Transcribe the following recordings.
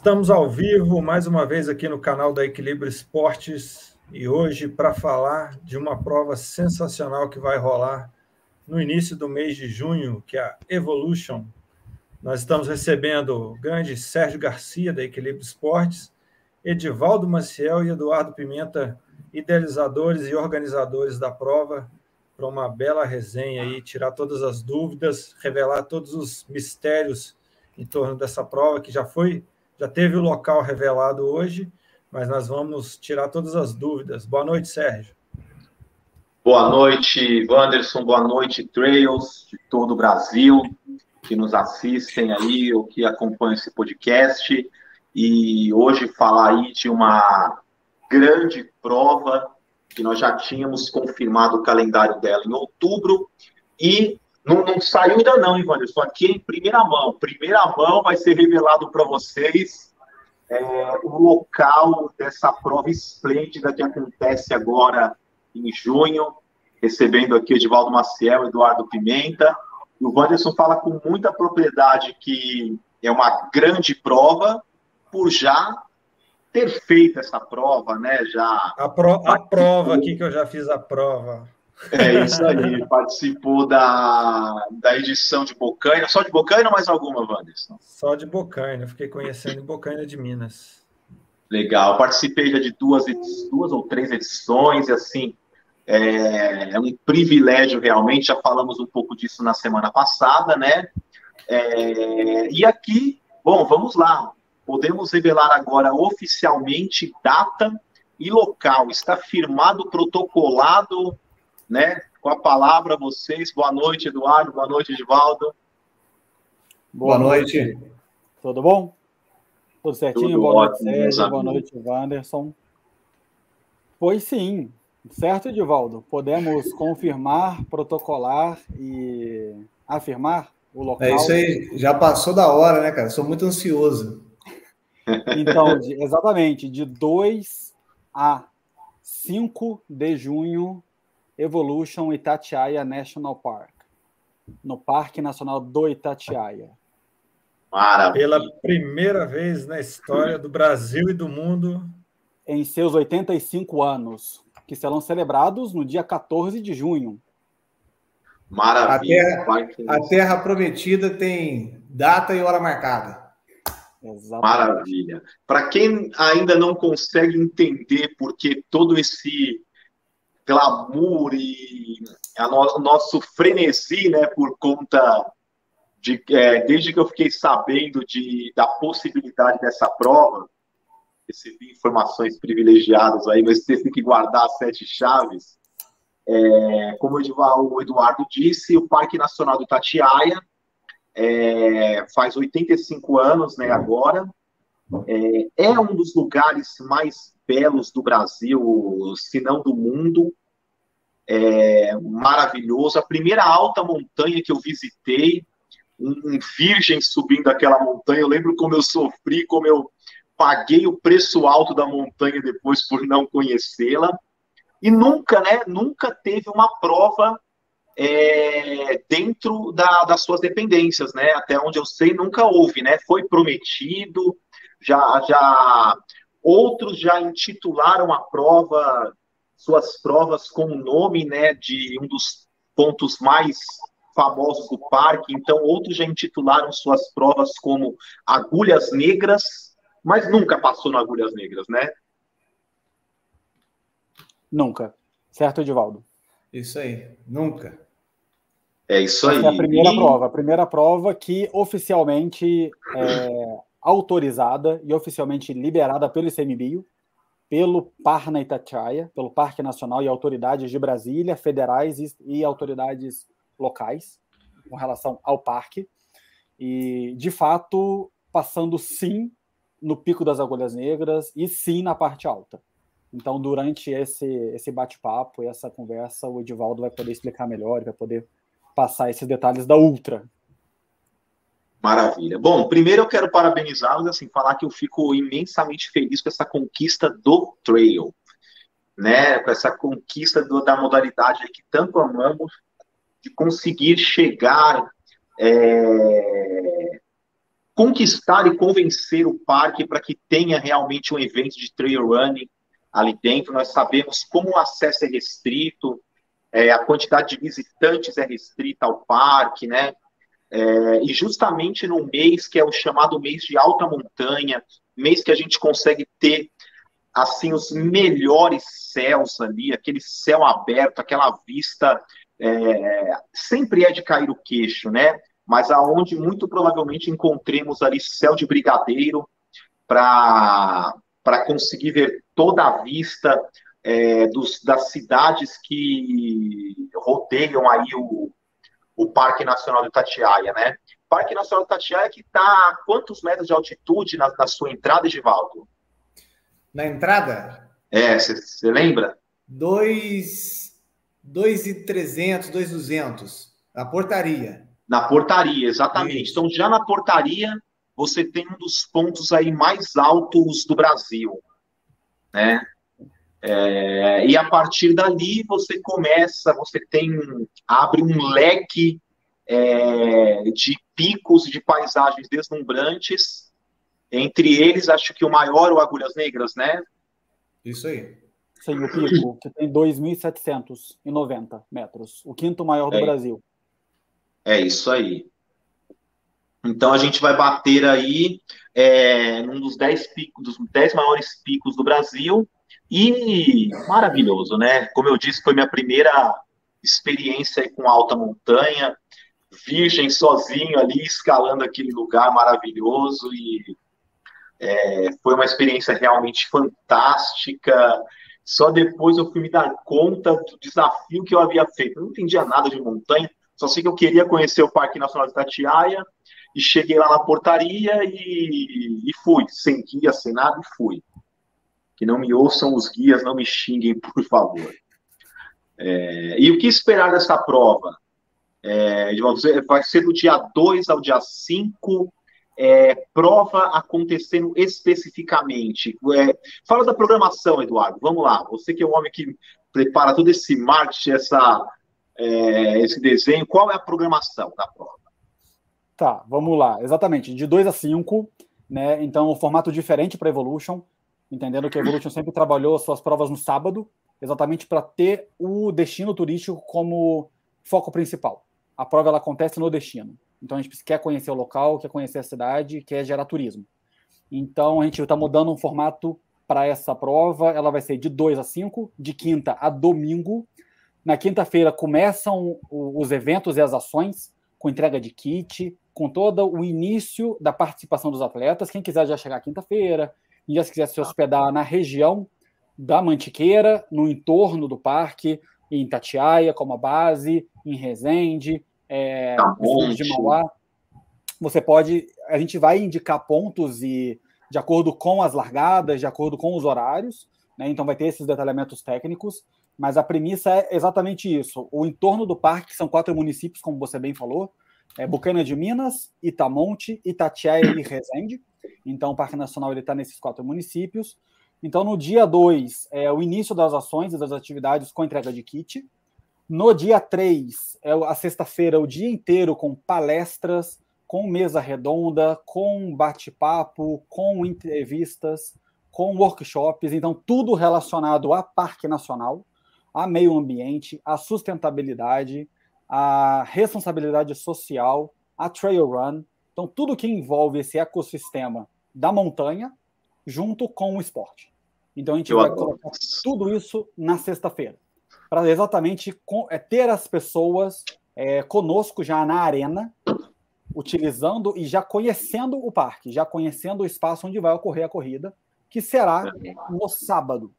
Estamos ao vivo mais uma vez aqui no canal da Equilíbrio Esportes e hoje para falar de uma prova sensacional que vai rolar no início do mês de junho, que é a Evolution. Nós estamos recebendo o grande Sérgio Garcia da Equilíbrio Esportes, Edivaldo Maciel e Eduardo Pimenta, idealizadores e organizadores da prova, para uma bela resenha aí, tirar todas as dúvidas, revelar todos os mistérios em torno dessa prova que já foi já teve o local revelado hoje, mas nós vamos tirar todas as dúvidas. Boa noite, Sérgio. Boa noite, Wanderson. Boa noite, Trails de todo o Brasil que nos assistem aí ou que acompanham esse podcast. E hoje falar aí de uma grande prova que nós já tínhamos confirmado o calendário dela em outubro e não, não saiu ainda não, Ivanilson. Aqui em primeira mão. Primeira mão vai ser revelado para vocês é, o local dessa prova esplêndida que acontece agora em junho, recebendo aqui Edivaldo Maciel, Eduardo Pimenta. E o Wanderson fala com muita propriedade que é uma grande prova por já ter feito essa prova, né? Já a, pro, a prova aqui que eu já fiz a prova. É isso aí, participou da, da edição de Bocaina, só de Bocaina ou mais alguma, Wanderson? Só de Bocaina, fiquei conhecendo Bocaina de Minas. Legal, participei já de duas, duas ou três edições, e assim, é, é, um privilégio realmente, já falamos um pouco disso na semana passada, né? É, e aqui, bom, vamos lá, podemos revelar agora oficialmente data e local, está firmado, protocolado, né? Com a palavra vocês. Boa noite, Eduardo. Boa noite, Edivaldo. Boa, noite. Tudo bom? Tudo certinho? Tudo boa ótimo, noite, Sérgio. Boa noite, Wanderson. Pois sim, certo, Edivaldo? Podemos confirmar, protocolar e afirmar o local. É isso aí, já passou da hora, né, cara? Sou muito ansioso. Então, de, exatamente, de 2 a 5 de junho Evolution Itatiaia National Park, no Parque Nacional do Itatiaia. Maravilha. Pela primeira vez na história do Brasil e do mundo. Em seus 85 anos, que serão celebrados no dia 14 de junho. Maravilha. A terra, a terra prometida tem data e hora marcada. Exatamente. Maravilha. Para quem ainda não consegue entender por que todo esse glamour e no, o nosso frenesi, né, por conta de, é, desde que eu fiquei sabendo de, da possibilidade dessa prova, recebi informações privilegiadas aí, mas você tem que guardar as sete chaves. É, como o Eduardo disse, o Parque Nacional do Tatiaia é, faz 85 anos, né, agora. É, é um dos lugares mais belos do Brasil, se não do mundo. É maravilhoso. A primeira alta montanha que eu visitei, um virgem subindo aquela montanha, eu lembro como eu sofri, como eu paguei o preço alto da montanha depois por não conhecê-la. E nunca, né, nunca teve uma prova é, dentro da, das suas dependências, né? Até onde eu sei, nunca houve, né? Foi prometido, já, já outros já intitularam a prova, suas provas com o nome, né, de um dos pontos mais famosos do parque. Então, outros já intitularam suas provas como Agulhas Negras, mas nunca passou no Agulhas Negras, né? Nunca. Certo, Edivaldo? Isso aí, nunca. É isso aí. Essa é a primeira e... prova. A primeira prova que oficialmente é autorizada e oficialmente liberada pelo ICMBio, pelo Parna Itatiaia, pelo Parque Nacional e autoridades de Brasília, federais e, e autoridades locais, com relação ao parque. E, de fato, passando sim no Pico das Agulhas Negras e sim na parte alta. Então, durante esse, esse bate-papo e essa conversa, o Edivaldo vai poder explicar melhor, vai poder passar esses detalhes da Ultra. Maravilha. Bom, primeiro eu quero parabenizá-los, assim, falar que eu fico imensamente feliz com essa conquista do trail, né? Com essa conquista do, da modalidade que tanto amamos, de conseguir chegar é, conquistar e convencer o parque para que tenha realmente um evento de trail running ali dentro. Nós sabemos como o acesso é restrito, é, a quantidade de visitantes é restrita ao parque, né? É, e justamente no mês que é o chamado mês de alta montanha, mês que a gente consegue ter assim os melhores céus ali, aquele céu aberto, aquela vista é, sempre é de cair o queixo, né? Mas aonde muito provavelmente encontremos ali céu de brigadeiro para para conseguir ver toda a vista é, dos, das cidades que rodeiam aí o, o Parque Nacional do Itatiaia, né? Parque Nacional do Itatiaia que está a quantos metros de altitude na, na sua entrada, Edivaldo? Na entrada? É, você lembra? 2,300, 2,200. Na portaria. Na portaria, exatamente. Isso. Então, já na portaria, você tem um dos pontos aí mais altos do Brasil, né? É, e a partir dali você começa, você tem, abre um leque é, de picos de paisagens deslumbrantes. Entre eles, acho que o maior, o Agulhas Negras, né? Isso aí. Sim, o pico, que tem 2.790 metros, o quinto maior do é, Brasil. É isso aí. Então a gente vai bater aí é, num dos 10 picos, dos 10 maiores picos do Brasil, e maravilhoso, né? Como eu disse, foi minha primeira experiência com alta montanha, virgem sozinho ali, escalando aquele lugar maravilhoso e é, foi uma experiência realmente fantástica. Só depois eu fui me dar conta do desafio que eu havia feito. Eu não entendia nada de montanha, só sei que eu queria conhecer o Parque Nacional de Tatiaia e cheguei lá na portaria e, e fui, sem guia, sem nada, e fui que não me ouçam os guias, não me xinguem, por favor. É, e o que esperar dessa prova? É, vai ser do dia 2 ao dia 5, é, prova acontecendo especificamente. É, fala da programação, Eduardo, vamos lá. Você que é o homem que prepara todo esse marketing, essa, é, esse desenho, qual é a programação da prova? Tá, vamos lá. Exatamente, de 2 a 5, né? Então, um formato diferente para Evolution entendendo que a Evolution sempre trabalhou suas provas no sábado, exatamente para ter o destino turístico como foco principal. A prova ela acontece no destino. Então a gente quer conhecer o local, quer conhecer a cidade, quer gerar turismo. Então a gente está mudando um formato para essa prova. Ela vai ser de 2 a 5, de quinta a domingo. Na quinta-feira começam os eventos e as ações, com entrega de kit, com todo o início da participação dos atletas. Quem quiser já chegar quinta-feira, e já se quiser se hospedar na região da Mantiqueira, no entorno do parque, em Tatiaia, como a base, em Resende, é, de Mauá, você pode. A gente vai indicar pontos e de acordo com as largadas, de acordo com os horários, né? Então vai ter esses detalhamentos técnicos, mas a premissa é exatamente isso. O entorno do parque são quatro municípios, como você bem falou, é Bucana de Minas, Itamonte, Itatiaia e Resende. Então, o Parque Nacional está nesses quatro municípios. Então, no dia 2 é o início das ações e das atividades com entrega de kit. No dia 3, é a sexta-feira, o dia inteiro com palestras, com mesa redonda, com bate-papo, com entrevistas, com workshops. Então, tudo relacionado a Parque Nacional, a meio ambiente, a sustentabilidade, a responsabilidade social, a trail run. Então, tudo que envolve esse ecossistema da montanha junto com o esporte. Então, a gente Eu vai adoro. colocar tudo isso na sexta-feira, para exatamente é, ter as pessoas é, conosco já na arena, utilizando e já conhecendo o parque, já conhecendo o espaço onde vai ocorrer a corrida, que será no sábado.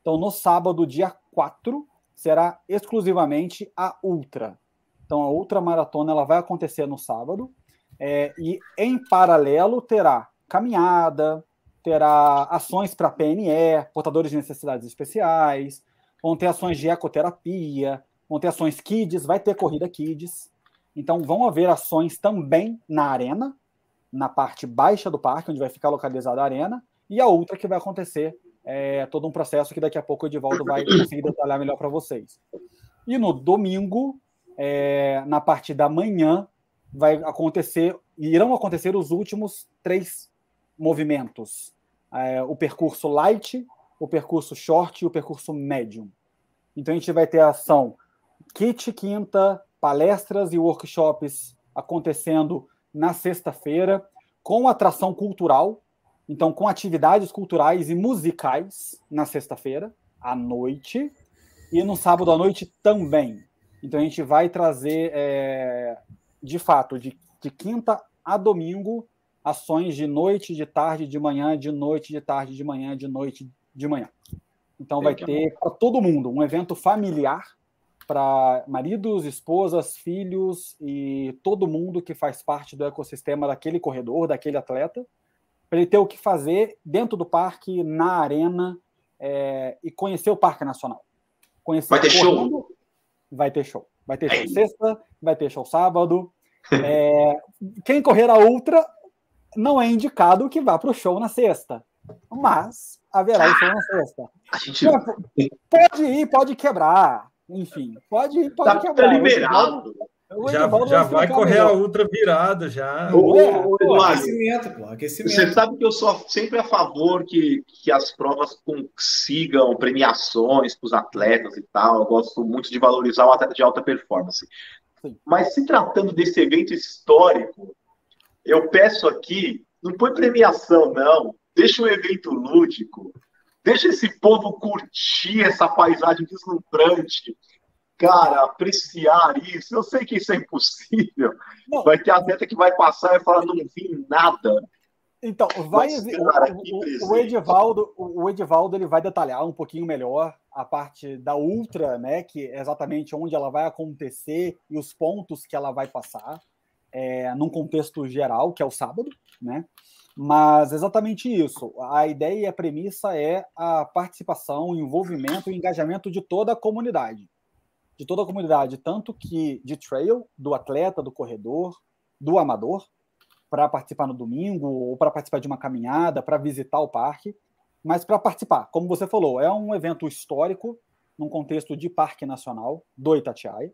Então, no sábado, dia 4, será exclusivamente a Ultra. Então, a Ultra Maratona ela vai acontecer no sábado, é, e em paralelo terá caminhada, terá ações para PNE, portadores de necessidades especiais, vão ter ações de ecoterapia, vão ter ações kids, vai ter corrida kids. Então vão haver ações também na arena, na parte baixa do parque, onde vai ficar localizada a arena, e a outra que vai acontecer é todo um processo que daqui a pouco o Edivaldo vai conseguir detalhar melhor para vocês. E no domingo, é, na parte da manhã, vai acontecer irão acontecer os últimos três movimentos: é, o percurso light, o percurso short e o percurso medium. Então a gente vai ter a ação kit quinta, palestras e workshops acontecendo na sexta-feira, com atração cultural, então com atividades culturais e musicais na sexta-feira à noite e no sábado à noite também. Então a gente vai trazer, é, de fato, de, de quinta a domingo, ações de noite, de tarde, de manhã, de noite, de tarde, de manhã, de noite, de manhã. Então vai ter para todo mundo um evento familiar para maridos, esposas, filhos e todo mundo que faz parte do ecossistema daquele corredor, daquele atleta, para ele ter o que fazer dentro do parque, na arena é, e conhecer o Parque Nacional. Conhecer vai ter show? Vai ter show. Vai ter show sexta, vai ter show sábado. É, quem correr a ultra não é indicado que vá para o show na sexta, mas haverá o show na sexta. Gente... Pode ir, pode quebrar. Enfim, pode ir, pode tá, quebrar. Tá liberado. Já, já vai correr melhor. a ultra virado já. O, é, aquecimento, pô, aquecimento. Você sabe que eu sou sempre a favor que, que as provas consigam premiações para os atletas e tal. Eu gosto muito de valorizar o atleta de alta performance. Sim. Mas se tratando desse evento histórico, eu peço aqui, não põe premiação, não. Deixa um evento lúdico. Deixa esse povo curtir essa paisagem deslumbrante cara, apreciar isso. Eu sei que isso é impossível. Não. Vai ter atleta que vai passar e falar, não vi nada. Então, vai Mas, cara, o, o, Edivaldo, o Edivaldo ele vai detalhar um pouquinho melhor a parte da ultra, né, que é exatamente onde ela vai acontecer e os pontos que ela vai passar, é, num contexto geral, que é o sábado, né? Mas exatamente isso. A ideia e a premissa é a participação, o envolvimento e o engajamento de toda a comunidade de toda a comunidade, tanto que de trail, do atleta, do corredor, do amador, para participar no domingo, ou para participar de uma caminhada, para visitar o parque, mas para participar. Como você falou, é um evento histórico, num contexto de Parque Nacional do Itatiaia.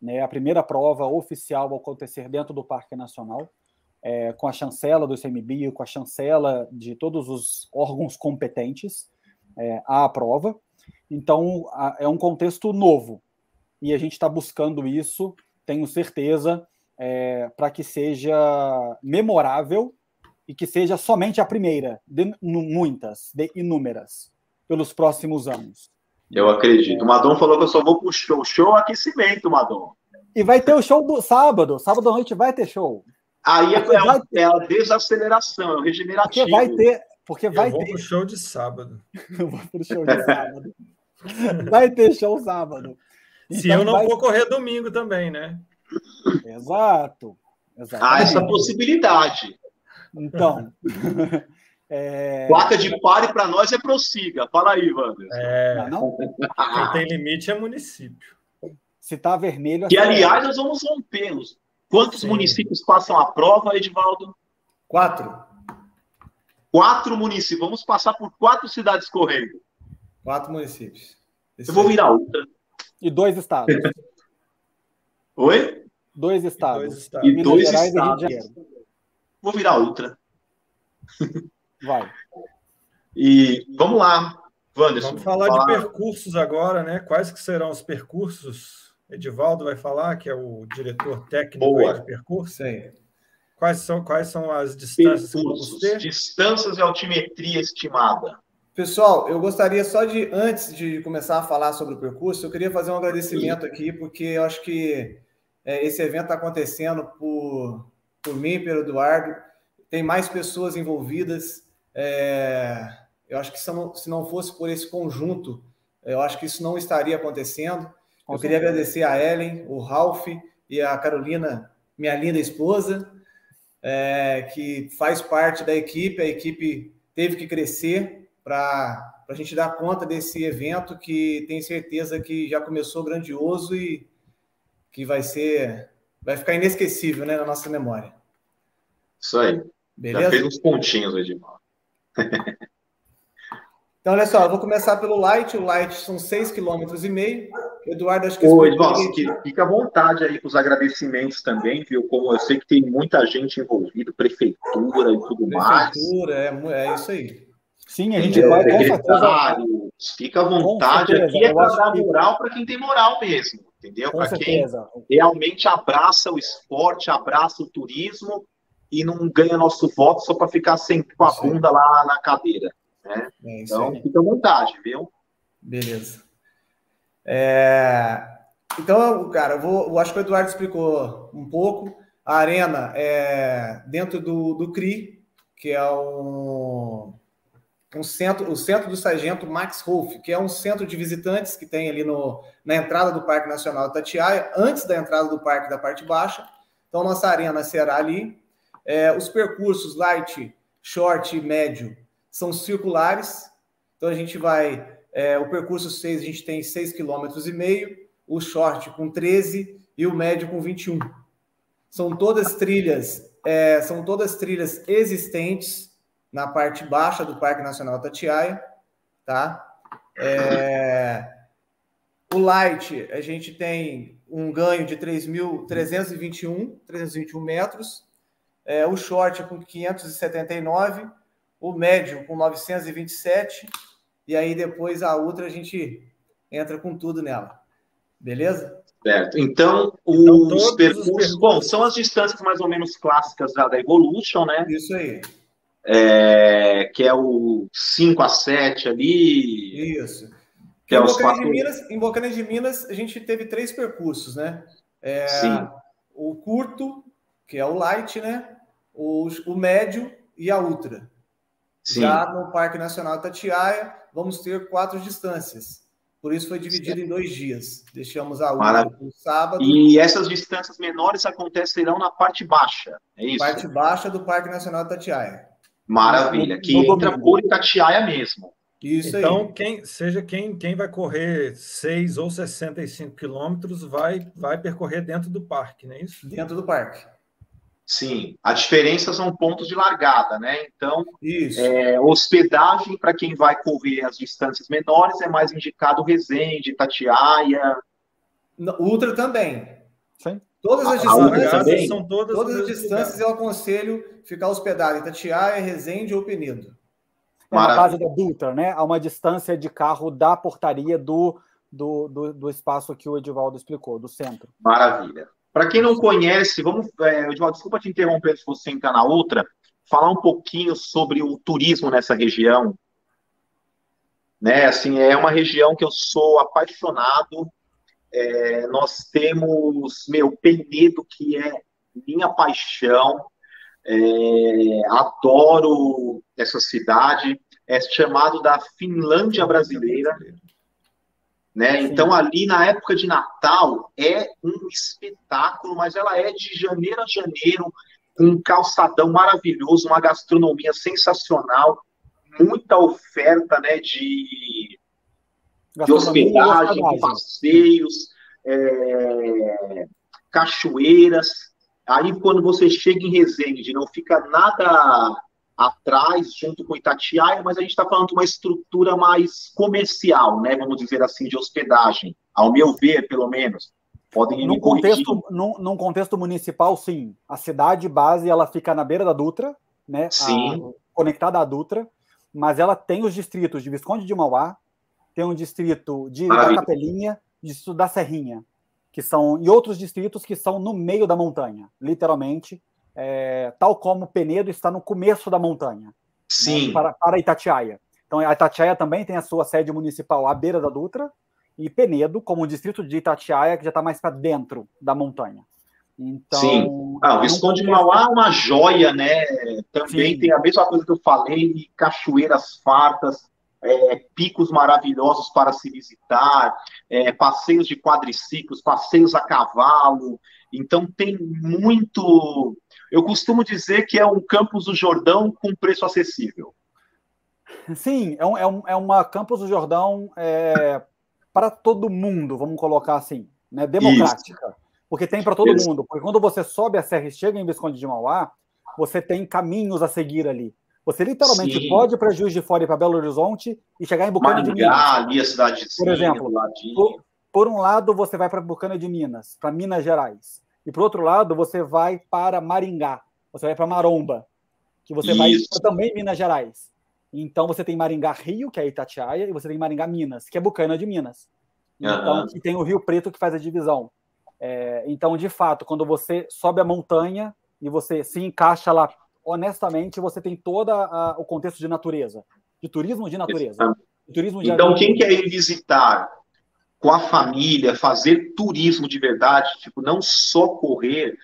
Né, a primeira prova oficial a acontecer dentro do Parque Nacional, é, com a chancela do ICMBio, com a chancela de todos os órgãos competentes é, à prova. Então, a, é um contexto novo, e a gente está buscando isso, tenho certeza, é, para que seja memorável e que seja somente a primeira, de muitas, de inúmeras, pelos próximos anos. Eu acredito. O Madon falou que eu só vou para o show. Show aquecimento, Madon. E vai ter o show do sábado. Sábado à noite vai ter show. Aí é, é, ter... é a desaceleração, é o regenerativo. Porque vai ter. Porque vai eu vou ter. Pro show de sábado. eu vou pro show de sábado. vai ter show sábado. Se então, eu não vai... vou correr domingo também, né? Exato. Exatamente. Há essa possibilidade. Então. é... Placa de pare para nós é prossiga. Fala aí, Wander. É... Não, Quem tem limite é município. Se tá vermelho. E, aliás, nós vamos rompê-los. Quantos Sim. municípios passam a prova, Edivaldo? Quatro. Quatro municípios. Vamos passar por quatro cidades correndo. Quatro municípios. Esse eu vou virar outra. E dois estados. Oi? Dois estados. E dois estados. E dois estados. Vou virar outra. Vai. E vamos lá, Wanderson. Vamos falar, falar, de percursos agora, né? Quais que serão os percursos? Edivaldo vai falar, que é o diretor técnico de percurso. Sim. Quais são, quais são as distâncias percursos, que vamos ter? Distâncias e altimetria estimada. Pessoal, eu gostaria só de, antes de começar a falar sobre o percurso, eu queria fazer um agradecimento aqui, porque eu acho que é, esse evento está acontecendo por, por mim, pelo Eduardo, tem mais pessoas envolvidas. É, eu acho que se não, se não fosse por esse conjunto, eu acho que isso não estaria acontecendo. Eu queria agradecer a Ellen, o Ralph e a Carolina, minha linda esposa, é, que faz parte da equipe. A equipe teve que crescer para a gente dar conta desse evento que tenho certeza que já começou grandioso e que vai ser, vai ficar inesquecível né, na nossa memória. Isso aí. Beleza? Já fez uns pontinhos, Edmar. então, olha só, eu vou começar pelo Light. O Light são 6,5 km. Eduardo, acho que... Ô, Eduardo, fica à vontade aí com os agradecimentos também, viu? Como eu sei que tem muita gente envolvida, prefeitura e tudo prefeitura, mais. Prefeitura, é, é isso aí. Sim, a gente vai com. Fica à vontade, aqui é para dar moral para quem tem moral mesmo, entendeu? Para quem realmente abraça o esporte, abraça o turismo e não ganha nosso voto só para ficar sempre com a bunda lá na cadeira. Né? É então, fica à vontade, viu? Beleza. É... Então, cara, eu, vou, eu acho que o Eduardo explicou um pouco. A arena é dentro do, do CRI, que é um, um centro, o centro do sargento Max Rolf, que é um centro de visitantes que tem ali no, na entrada do Parque Nacional Tatiaia, antes da entrada do parque da parte baixa. Então, nossa arena será ali. É, os percursos light, short e médio são circulares. Então, a gente vai é, o percurso 6 a gente tem 6,5 km, o short com 13 e o médio com 21. São todas trilhas, é, são todas trilhas existentes na parte baixa do Parque Nacional Tatiaia, tá? É, o light, a gente tem um ganho de 3.321, 321 metros, é, o short com 579, o médio com 927 e aí depois a outra a gente entra com tudo nela. Beleza? Certo. Então, então os, então, percursos, bom, são as distâncias mais ou menos clássicas da, da Evolution, né? Isso aí. É, que é o 5 a 7 ali. Isso. Que é em, Bocanas quatro... de Minas, em de Minas, a gente teve três percursos, né? É, Sim. O curto, que é o light, né? O, o médio e a ultra. Sim. Já no Parque Nacional Tatiaia, vamos ter quatro distâncias. Por isso foi dividido certo. em dois dias. Deixamos a última no sábado. E essas distâncias menores acontecerão na parte baixa, é isso? Parte baixa do Parque Nacional Tatiaia. Maravilha, que entra por Itatiaia mesmo. Isso então, aí. quem seja quem, quem vai correr 6 ou 65 quilômetros vai, vai percorrer dentro do parque, não é isso? Dentro do parque. Sim, a diferença são pontos de largada, né? Então, é, hospedagem para quem vai correr as distâncias menores é mais indicado Resende, Tatiaia. Ultra também. Sim. Todas as distâncias são todas, todas as distâncias lugar. eu aconselho ficar hospedado em Tatiaia, Resende ou Penedo. É na base da Dutra, né? A uma distância de carro da portaria do, do, do, do espaço que o Edivaldo explicou, do centro. Maravilha. Para quem não conhece, vamos, é, Edvaldo, desculpa te interromper se você entrar na outra, falar um pouquinho sobre o turismo nessa região. Né, assim, é uma região que eu sou apaixonado. É, nós temos, meu, Penedo, que é minha paixão. É, adoro essa cidade. É chamado da Finlândia brasileira. Né? Então, ali na época de Natal, é um espetáculo, mas ela é de janeiro a janeiro, um calçadão maravilhoso, uma gastronomia sensacional, muita oferta né, de, de hospedagem, de passeios, é, cachoeiras. Aí, quando você chega em Resende, não fica nada atrás, junto com Itatiaia, mas a gente está falando de uma estrutura mais comercial, né, vamos dizer assim, de hospedagem, ao meu ver, pelo menos. Podem num contexto, num, num, contexto municipal, sim. A cidade base ela fica na beira da Dutra, né? Sim. A, conectada à Dutra, mas ela tem os distritos de Visconde de Mauá, tem um distrito de da Capelinha, distrito da Serrinha, que são e outros distritos que são no meio da montanha, literalmente é, tal como Penedo está no começo da montanha. Né, Sim. Né, para, para Itatiaia. Então, a Itatiaia também tem a sua sede municipal à beira da Dutra, e Penedo, como o distrito de Itatiaia, que já está mais para dentro da montanha. Então, Sim. Ah, o Visconde de Mauá é uma joia, né? Também Sim. tem a mesma coisa que eu falei, cachoeiras fartas, é, picos maravilhosos para se visitar, é, passeios de quadriciclos, passeios a cavalo. Então tem muito eu costumo dizer que é um campus do Jordão com preço acessível. Sim, é, um, é, um, é uma campus do Jordão é, para todo mundo, vamos colocar assim, né? democrática. Isso. Porque tem para todo Isso. mundo. Porque quando você sobe a serra e chega em Visconde de Mauá, você tem caminhos a seguir ali. Você literalmente Sim. pode ir para Juiz de Fora e para Belo Horizonte e chegar em Bucana de Minas. ali a cidade Por exemplo, por, por um lado, você vai para Bucana de Minas, para Minas Gerais. E por outro lado, você vai para Maringá, você vai para Maromba, que você Isso. vai também Minas Gerais. Então você tem Maringá Rio, que é Itatiaia, e você tem Maringá Minas, que é Bucana de Minas. Então, uhum. e tem o Rio Preto que faz a divisão. É, então, de fato, quando você sobe a montanha e você se encaixa lá honestamente, você tem todo o contexto de natureza, de turismo de natureza. Turismo de então, quem quer ir visitar com a família, fazer turismo de verdade, tipo, não só correr,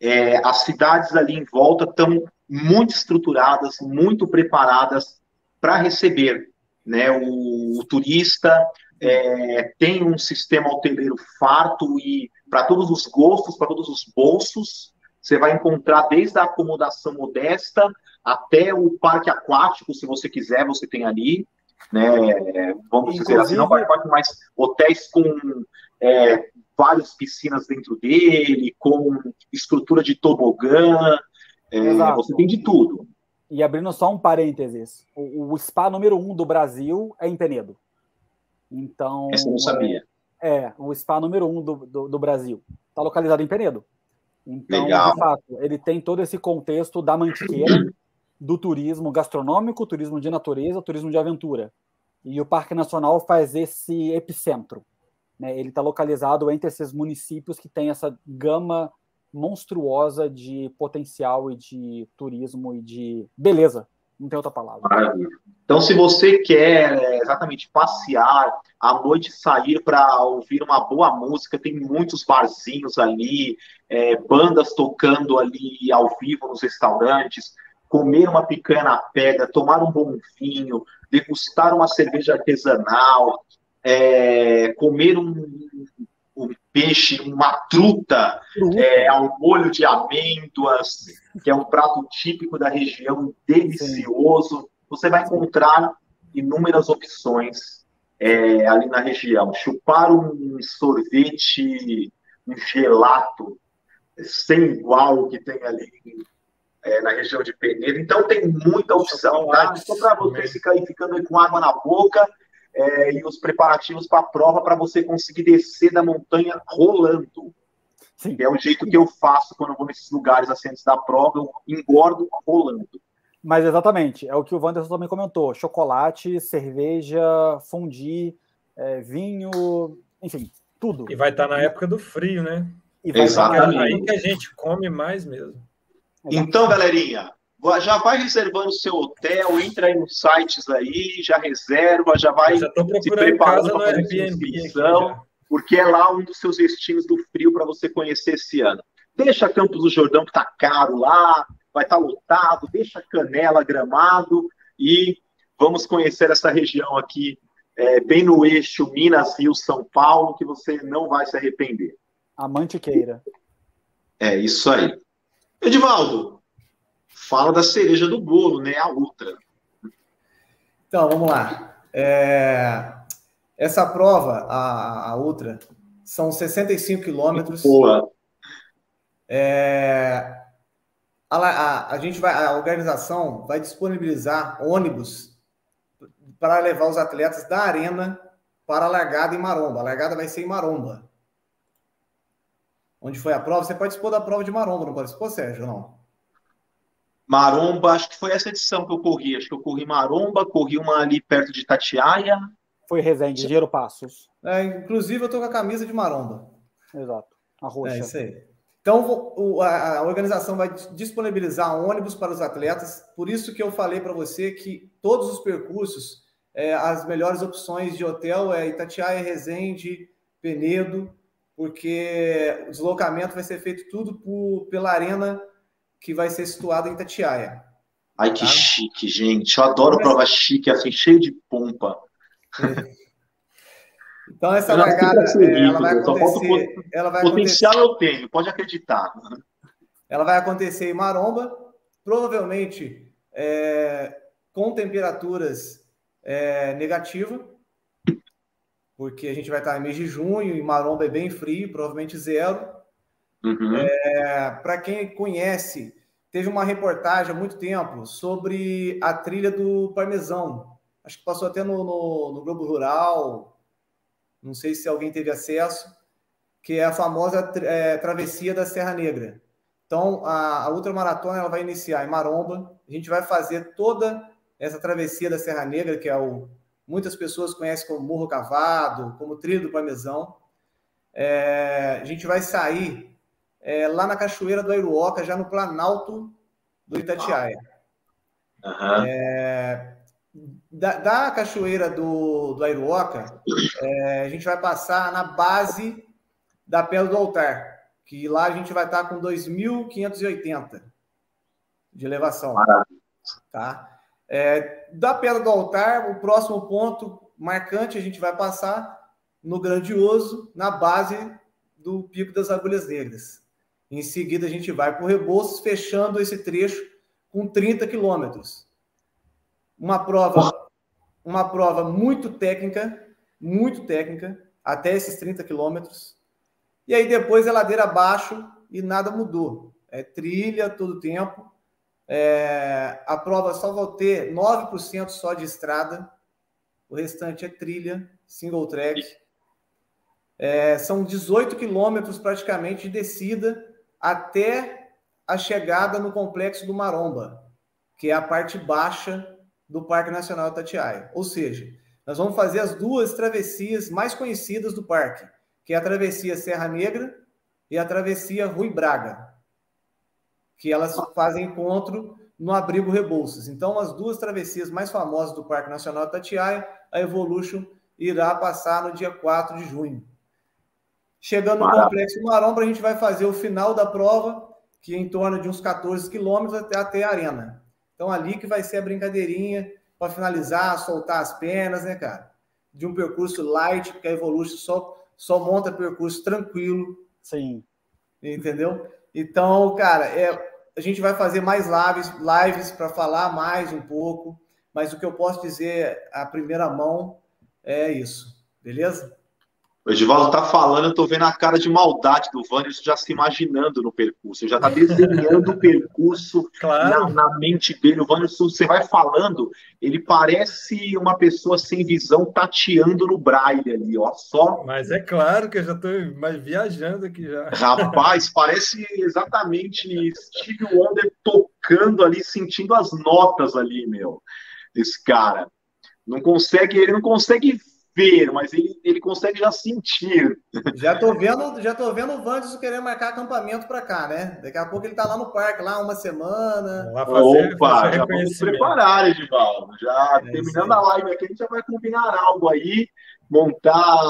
é, as cidades ali em volta estão muito estruturadas, muito preparadas para receber né, o, o turista, é, tem um sistema hoteleiro farto e para todos os gostos, para todos os bolsos, você vai encontrar desde a acomodação modesta até o parque aquático, se você quiser, você tem ali né? Vamos dizer assim, não vai com mais hotéis com é, várias piscinas dentro dele, com estrutura de tobogã, é, você tem de tudo. E abrindo só um parênteses, o, o, spa número um do Brasil é em Penedo. Então. Essa eu não sabia. É, é o spa número um do, do, do Brasil. Está localizado em Penedo. Então, Legal. de fato, ele tem todo esse contexto da mantiqueira, do turismo gastronômico, turismo de natureza, turismo de aventura. E o Parque Nacional faz esse epicentro. Né? Ele está localizado entre esses municípios que têm essa gama monstruosa de potencial e de turismo e de beleza. Não tem outra palavra. Maravilha. Então, se você quer é, exatamente passear, à noite sair para ouvir uma boa música, tem muitos barzinhos ali, é, bandas tocando ali ao vivo nos restaurantes comer uma picanha na pedra, tomar um bom vinho, degustar uma cerveja artesanal, é, comer um, um, peixe, uma truta, é, ao molho de amêndoas, que é um prato típico da região, delicioso. Sim. Você vai encontrar inúmeras opções é, ali na região. Chupar um sorvete, um gelato, sem igual que tem ali é, na região de Penedo. Então tem muita opção, tá? Só para você ficar ficando com água na boca é, e os preparativos para a prova para você conseguir descer da montanha rolando. Sim. é o jeito que eu faço quando eu vou nesses lugares assim antes da prova, eu engordo rolando. Mas exatamente, é o que o Wanderson também comentou: chocolate, cerveja, fondue, é, vinho, enfim, tudo. E vai estar tá na época do frio, né? E vai Exatamente. Aí que a gente come mais mesmo. Então, galerinha, já vai reservando o seu hotel, entra aí nos sites aí, já reserva, já vai já se preparando para fazer Airbnb porque é lá um dos seus destinos do frio para você conhecer esse ano. Deixa Campos do Jordão, que está caro lá, vai estar tá lotado, deixa Canela, Gramado, e vamos conhecer essa região aqui, é, bem no eixo Minas, Rio, São Paulo, que você não vai se arrepender. A Mantiqueira. É isso aí. Edivaldo, fala da cereja do bolo, né? A Ultra. Então, vamos lá. É... Essa prova, a, a Ultra, são 65 quilômetros. Boa. É... A, a, a, gente vai, a organização vai disponibilizar ônibus para levar os atletas da arena para a largada em Maromba. A largada vai ser em Maromba onde foi a prova. Você pode expor da prova de Maromba, não pode expor, Sérgio, não? Maromba, acho que foi essa edição que eu corri. Acho que eu corri Maromba, corri uma ali perto de Tatiaia. Foi Resende, Giro Passos. É, inclusive, eu tô com a camisa de Maromba. Exato, a roxa. É isso aí. Então, a, organização vai disponibilizar ônibus para os atletas. Por isso que eu falei para você que todos os percursos, é, as melhores opções de hotel é Itatiaia, Resende, Penedo porque o deslocamento vai ser feito tudo por, pela arena que vai ser situada em Tatiaia. Ai, que tá? chique, gente. Eu adoro prova chique, assim, cheio de pompa. É. Então, essa largada, é, ela vai acontecer... Ela vai Potencial acontecer, eu tenho, pode acreditar. Ela vai acontecer em Maromba, provavelmente é, com temperaturas é, negativas, porque a gente vai estar em mês de junho e Maromba é bem frio, provavelmente zero. Uhum. É, Para quem conhece, teve uma reportagem há muito tempo sobre a trilha do Parmesão. Acho que passou até no, no, no Globo Rural. Não sei se alguém teve acesso, que é a famosa é, travessia da Serra Negra. Então, a, a ultramaratona ela vai iniciar em Maromba. A gente vai fazer toda essa travessia da Serra Negra, que é o muitas pessoas conhecem como Morro Cavado, como Trilho do Parmesão. É, a gente vai sair é, lá na Cachoeira do Airuoca, já no Planalto do Itatiaia. Uhum. É, da, da, Cachoeira do, do Airuoca, é, a gente vai passar na base da Pedra do Altar que lá a gente vai estar com 2.580 de elevação. Tá? É, da Pedra do Altar, o próximo ponto marcante a gente vai passar no Grandioso, na base do Pico das Agulhas Negras. Em seguida, a gente vai para o Rebouças, fechando esse trecho com 30 quilômetros. Uma prova, uma prova muito técnica, muito técnica, até esses 30 quilômetros. E aí depois é ladeira abaixo e nada mudou. É trilha todo tempo. É, a prova só vai ter 9% só de estrada. O restante é trilha, single track. É, são 18 quilômetros praticamente de descida até a chegada no complexo do Maromba, que é a parte baixa do Parque Nacional Itatiaia. Ou seja, nós vamos fazer as duas travessias mais conhecidas do parque, que é a travessia Serra Negra e a travessia Rui Braga, que elas fazem encontro no abrigo Rebouças. Então, as duas travessias mais famosas do Parque Nacional Tatiaia, a Evolution irá passar no dia 4 de junho. Chegando no Maravilha. Complexo Maromba, a gente vai fazer o final da prova, que é em torno de uns 14 quilômetros até, até a arena. Então, ali que vai ser a brincadeirinha para finalizar, soltar as penas, né, cara? De um percurso light, porque a Evolution só só monta percurso tranquilo. Sim. Entendeu? Então, cara, é, a gente vai fazer mais lives, lives para falar mais um pouco, mas o que eu posso dizer a primeira mão é isso, beleza? O Edivaldo tá falando, eu tô vendo a cara de maldade do Wanderson já se imaginando no percurso, já tá desenhando o percurso claro. na, na, mente dele. O Wanderson, você vai falando, ele parece uma pessoa sem visão tateando no braille ali, ó, só. Mas é claro que eu já tô mais viajando aqui já. Rapaz, parece exatamente Steve Wonder tocando ali, sentindo as notas ali, meu. Esse cara não consegue, ele não consegue ver, mas ele, ele consegue já sentir. Já tô vendo, já tô vendo o Vandes querer marcar acampamento para cá, né? Daqui a pouco ele tá lá no parque, lá uma semana. Lá fazer, Opa, fazer já vamos preparar, Edivaldo. Já é terminando a live aqui, a gente já vai combinar algo aí, montar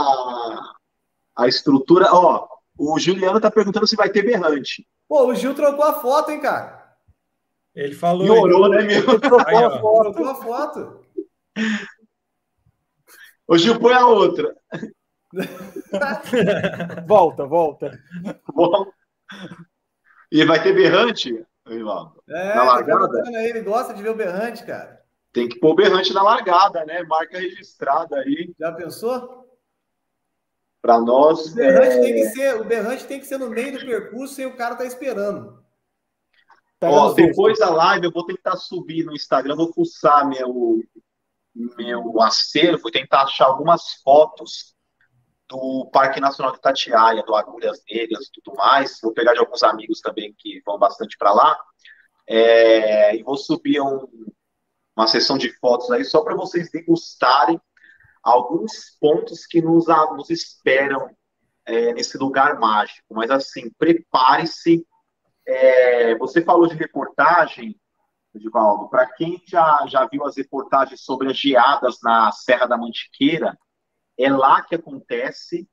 a estrutura. Ó, o Juliano tá perguntando se vai ter berrante. Pô, o Gil trocou a foto, hein, cara? Ele falou. Piorou, né, meu? Ele trocou aí, a foto. Trocou a foto. Ô, Gil, põe a outra. volta, volta. Bom. E vai ter berrante, Rivaldo? É, na largada? Tá ele gosta de ver o berrante, cara. Tem que pôr o berrante na largada, né? Marca registrada aí. Já pensou? Para nós. O berrante, é... tem que ser, o berrante tem que ser no meio do percurso e o cara tá esperando. Ó, depois da live eu vou tentar subir no Instagram, vou fuçar meu, meu acervo e tentar achar algumas fotos do Parque Nacional de Itatiaia, do Agulhas Negras e tudo mais. Vou pegar de alguns amigos também que vão bastante para lá. É, e vou subir um, uma sessão de fotos aí só para vocês degustarem alguns pontos que nos, nos esperam é, nesse lugar mágico. Mas assim, prepare-se. É, você falou de reportagem, Edivaldo, para quem já, já viu as reportagens sobre as geadas na Serra da Mantiqueira, é lá que acontece,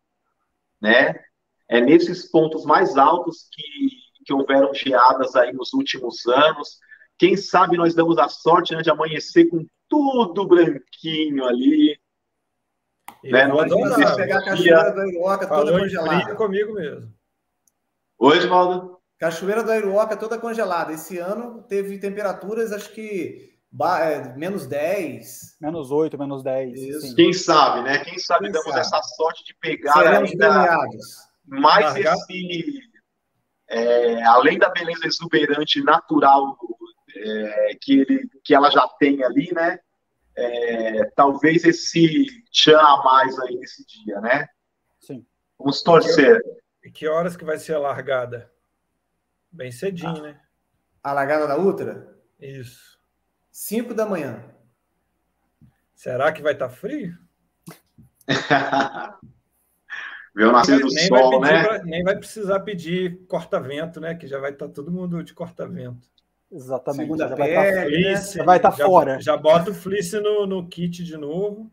né? É nesses pontos mais altos que, que houveram geadas aí nos últimos anos. Quem sabe nós damos a sorte né, de amanhecer com tudo branquinho ali. né? Nós vamos pegar a cachoeira da Iroca toda congelada. comigo mesmo. Oi, Edvaldo. Cachoeira do Airuoca toda congelada. Esse ano teve temperaturas, acho que é, menos 10. Menos 8, menos 10. Isso. Quem sabe, né? Quem sabe Quem damos sabe? essa sorte de pegar Seremos ainda mais Largar. esse. É, além da beleza exuberante natural é, que, ele, que ela já tem ali, né? é, talvez esse tchan a mais aí nesse dia, né? Sim. Vamos torcer. E que horas que vai ser a largada? Bem cedinho, ah. né? A largada da Ultra? Isso. 5 da manhã. Será que vai estar tá frio? Vê o nascer do nem sol, né? Pra, nem vai precisar pedir corta-vento, né? Que já vai estar tá todo mundo de corta-vento. Exatamente. Segunda já, vai tá estar fleece, já vai estar tá fora. Já bota o fleece no, no kit de novo.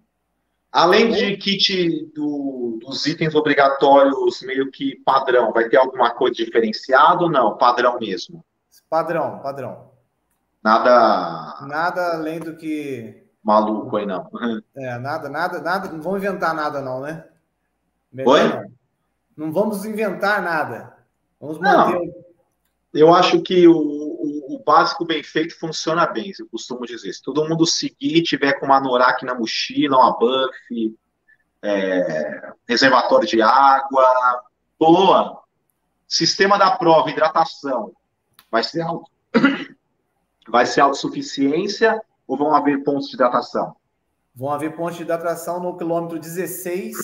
Além de kit do, dos itens obrigatórios meio que padrão, vai ter alguma coisa diferenciada ou não? Padrão mesmo? Padrão, padrão. Nada. Nada além do que. Maluco aí, não. É, nada, nada, nada. Não vamos inventar nada, não, né? Melhor Oi? Não. não vamos inventar nada. Vamos manter. Não, eu acho que o, o, básico bem feito funciona bem, eu costumo dizer. Se todo mundo seguir, tiver com uma Norak na mochila, uma buff, é, reservatório de água, boa. Sistema da prova, hidratação. Vai ser alto. Vai ser autossuficiência ou vão haver pontos de hidratação? Vão haver pontos de hidratação no quilômetro 16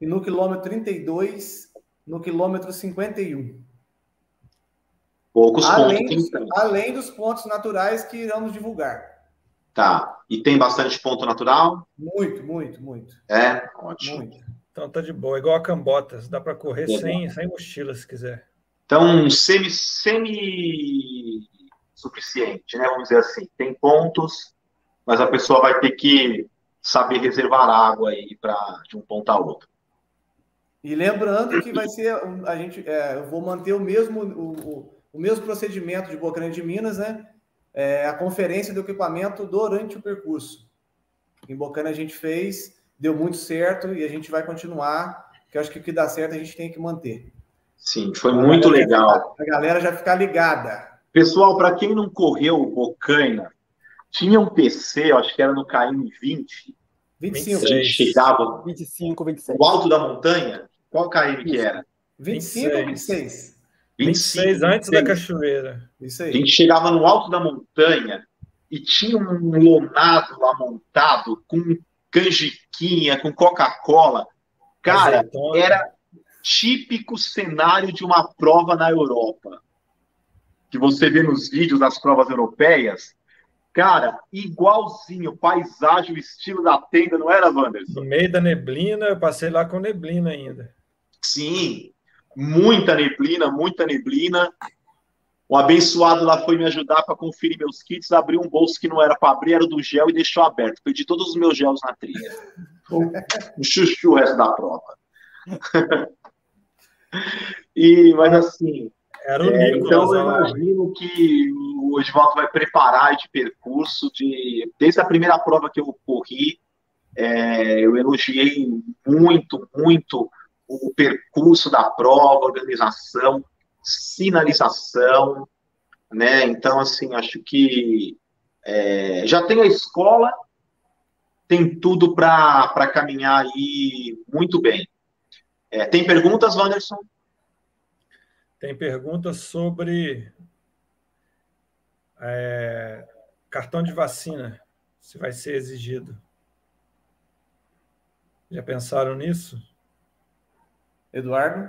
e no quilômetro 32, no quilômetro 51. Poucos além pontos. Dos, além dos pontos naturais que iremos divulgar. Tá. E tem bastante ponto natural? Muito, muito, muito. É? Ótimo. Muito. Então tá de boa. Igual a Cambotas. Dá para correr sem, sem mochila, se quiser. Então, semi, semi suficiente, né? Vamos dizer assim. Tem pontos, mas a pessoa vai ter que saber reservar água aí para de um ponto a outro. E lembrando que vai ser a gente, é, eu vou manter o mesmo o, o mesmo procedimento de Bocaina de Minas, né? É, a conferência do equipamento durante o percurso. Em Bocaina a gente fez, deu muito certo e a gente vai continuar. Que eu acho que o que dá certo a gente tem que manter. Sim, foi muito a legal. a galera já ficar ligada. Pessoal, para quem não correu Bocaina, tinha um PC, eu acho que era no KM 20. 25. A gente chegava 25, 26. no alto da montanha. Qual KM que era? 25 ou 26? 25, 26 antes 26. da cachoeira. Isso aí. A gente chegava no alto da montanha e tinha um lonado lá montado com canjiquinha, com Coca-Cola. Cara, era típico cenário de uma prova na Europa. Que você vê nos vídeos das provas europeias. Cara, igualzinho, paisagem, o estilo da tenda, não era, Wanderson? No meio da neblina, eu passei lá com neblina ainda. Sim, muita neblina, muita neblina. O abençoado lá foi me ajudar para conferir meus kits, abriu um bolso que não era para abrir, era do gel e deixou aberto. Perdi todos os meus gels na trilha. Um chuchu o resto da prova. e, mas assim. Era o é, então eu imagino que o Edvaldo vai preparar de percurso de desde a primeira prova que eu corri, é, eu elogiei muito, muito o percurso da prova, organização, sinalização, né? Então, assim, acho que é, já tem a escola, tem tudo para caminhar aí muito bem. É, tem perguntas, Wanderson? Tem perguntas sobre é, cartão de vacina, se vai ser exigido. Já pensaram nisso? Eduardo?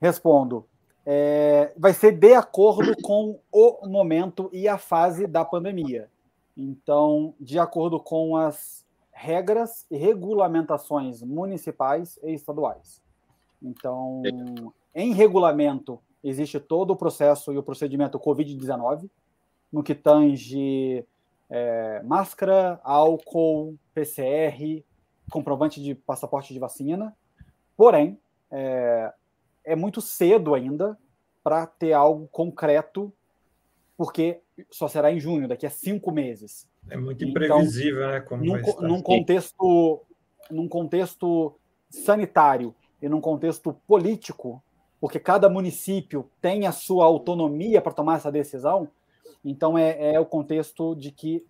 Respondo. É, vai ser de acordo com o momento e a fase da pandemia. Então, de acordo com as regras e regulamentações municipais e estaduais. Então, em regulamento, existe todo o processo e o procedimento Covid-19, no que tange é, máscara, álcool, PCR, comprovante de passaporte de vacina. Porém, é, é muito cedo ainda para ter algo concreto, porque só será em junho, daqui a cinco meses. É muito então, imprevisível, então, né? Como num, num contexto, num contexto sanitário e num contexto político, porque cada município tem a sua autonomia para tomar essa decisão. Então é, é o contexto de que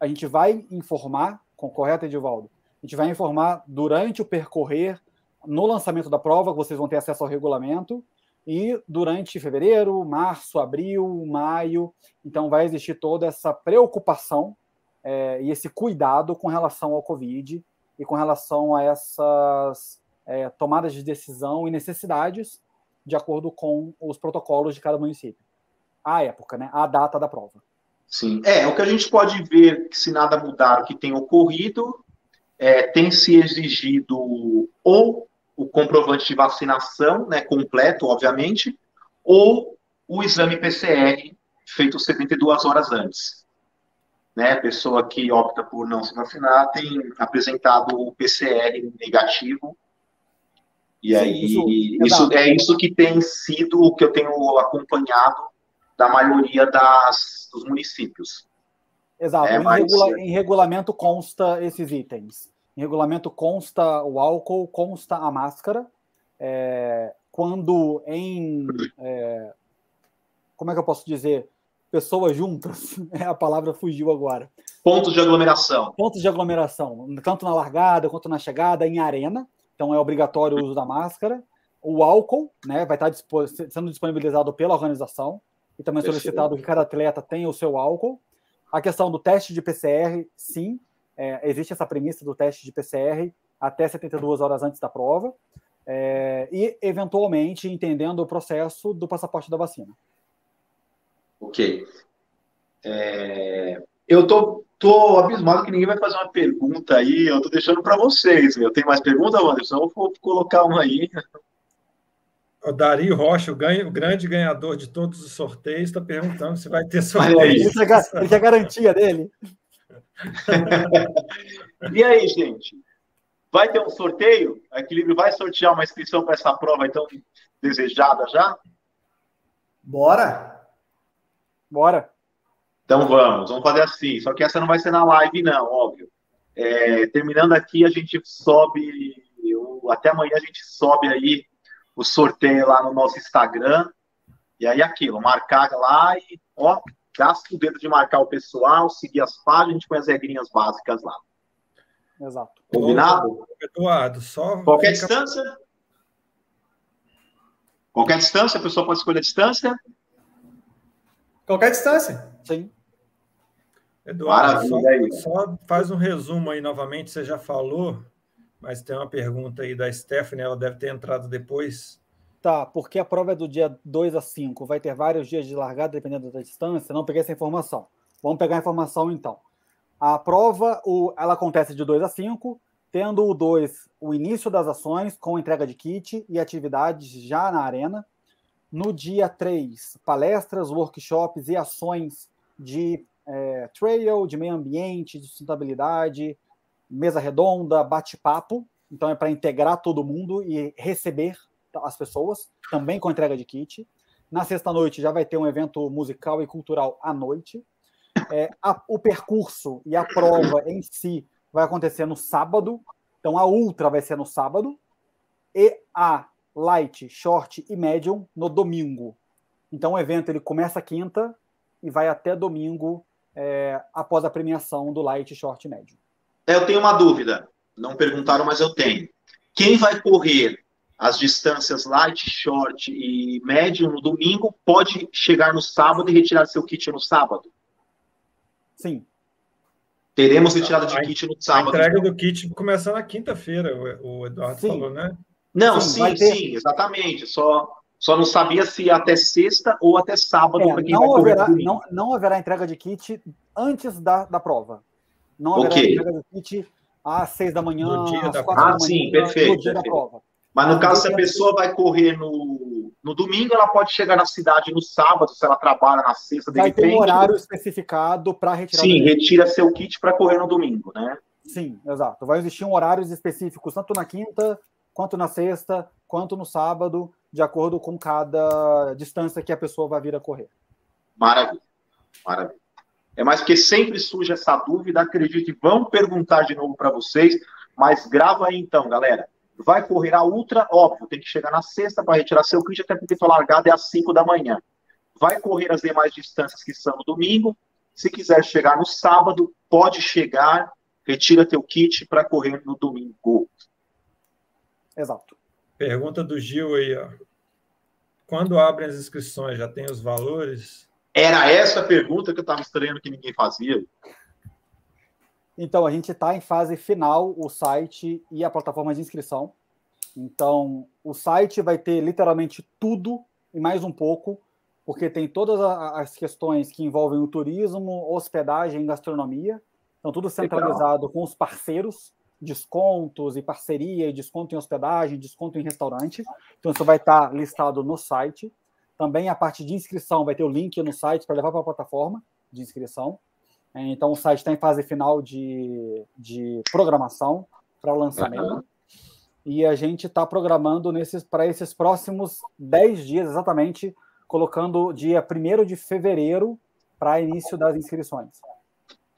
a gente vai informar, com correto, Edivaldo? A gente vai informar durante o percorrer no lançamento da prova, vocês vão ter acesso ao regulamento, e durante fevereiro, março, abril, maio, então vai existir toda essa preocupação é, e esse cuidado com relação ao Covid e com relação a essas é, tomadas de decisão e necessidades de acordo com os protocolos de cada município. A época, né? A data da prova. Sim. É, o que a gente pode ver, que se nada mudar, que tem ocorrido, é, tem se exigido ou o comprovante de vacinação, né, completo, obviamente, ou o exame PCR feito 72 horas antes. Né, a pessoa que opta por não se vacinar tem apresentado o PCR negativo. E Sim, aí, isso, isso é isso que tem sido o que eu tenho acompanhado da maioria das, dos municípios. Exato. É, em, mas... regula, em regulamento consta esses itens. Em regulamento consta o álcool, consta a máscara. É, quando em. É, como é que eu posso dizer? Pessoas juntas, a palavra fugiu agora. Pontos de aglomeração. Pontos de aglomeração, tanto na largada quanto na chegada, em arena. Então é obrigatório o uso da máscara. O álcool né, vai estar sendo disponibilizado pela organização e também solicitado que cada atleta tenha o seu álcool. A questão do teste de PCR, sim, é, existe essa premissa do teste de PCR até 72 horas antes da prova, é, e, eventualmente, entendendo o processo do passaporte da vacina. Ok. É, eu tô, tô abismado que ninguém vai fazer uma pergunta aí, eu tô deixando para vocês. Eu tenho mais pergunta, Anderson? Eu vou colocar uma aí. O Dari Rocha, o, ganho, o, grande ganhador de todos os sorteios, está perguntando se vai ter sorteio. Isso é, isso é garantia dele. e aí, gente? Vai ter um sorteio? A Equilíbrio vai sortear uma inscrição para essa prova tão desejada já? Bora! Bora! Então vamos, vamos fazer assim. Só que essa não vai ser na live, não, óbvio. É, terminando aqui, a gente sobe. Até amanhã a gente sobe aí o sorteio lá no nosso Instagram. E aí aquilo, marcar lá e, ó, gasta o dedo de marcar o pessoal, seguir as páginas, a gente põe as regrinhas básicas lá. Exato. Combinado? Eduardo, só. Qualquer fica... distância? Qualquer distância, a pessoa pode escolher a distância? Qualquer distância. Sim. Eduardo, só, só, faz um resumo aí novamente, você já falou mas tem uma pergunta aí da Stephanie, ela deve ter entrado depois. Tá, porque a prova é do dia 2 a 5, vai ter vários dias de largada dependendo da distância, não peguei essa informação. Vamos pegar a informação então. A prova, o, ela acontece de 2 a 5, tendo o 2 o início das ações com entrega de kit e atividades já na arena. No dia 3, palestras, workshops e ações de é, trail, de meio ambiente, de sustentabilidade, mesa redonda, bate-papo. Então é para integrar todo mundo e receber as pessoas, também com entrega de kit. Na sexta-noite já vai ter um evento musical e cultural à noite. É, a, o percurso e a prova em si vai acontecer no sábado. Então a ultra vai ser no sábado. E a light, short e medium no domingo. Então o evento ele começa quinta e vai até domingo é, após a premiação do light, short e medium. Eu tenho uma dúvida. Não perguntaram, mas eu tenho. Quem vai correr as distâncias light, short e médio no domingo pode chegar no sábado e retirar seu kit no sábado? Sim. Teremos retirada de a, kit no sábado. A entrega do kit começa na quinta-feira, o, Eduardo sim. falou, né? Não, sim, sim, sim, exatamente. Só, só não sabia se até sexta ou até sábado é, não haverá, não, não haverá entrega de kit antes da, da prova. Não haverá okay. entrega do kit às seis da manhã, no dia da prova. Ah, sim, perfeito. perfeito. Mas no caso, se a pessoa vai correr no, no domingo, ela pode chegar na cidade no sábado, se ela trabalha na sexta, de Vai repente, ter um horário especificado para retirar Sim, retira seu kit para correr no domingo, né? Sim, exato. Vai existir um horários específicos, tanto na quinta, quanto na sexta, quanto no sábado, de acordo com cada distância que a pessoa vai vir a correr. Maravilha. Maravilha. É mais porque sempre surge essa dúvida, acredito que vão perguntar de novo para vocês, mas grava aí então, galera. Vai correr a ultra, óbvio, tem que chegar na sexta para retirar seu kit, até porque a largada é às 5 da manhã. Vai correr as demais distâncias que são no domingo. Se quiser chegar no sábado, pode chegar, retira teu kit para correr no domingo. Exato. Pergunta do Gil aí, ó. Quando abrem as inscrições, já tem os valores? Era essa a pergunta que eu estava estranhando que ninguém fazia. Então, a gente está em fase final, o site e a plataforma de inscrição. Então, o site vai ter literalmente tudo e mais um pouco, porque tem todas as questões que envolvem o turismo, hospedagem gastronomia. Então, tudo centralizado Legal. com os parceiros, descontos e parceria, e desconto em hospedagem, desconto em restaurante. Então, isso vai estar listado no site. Também a parte de inscrição vai ter o link no site para levar para a plataforma de inscrição. Então, o site está em fase final de, de programação para o lançamento. Uhum. E a gente está programando para esses próximos 10 dias, exatamente, colocando dia 1 de fevereiro para início das inscrições.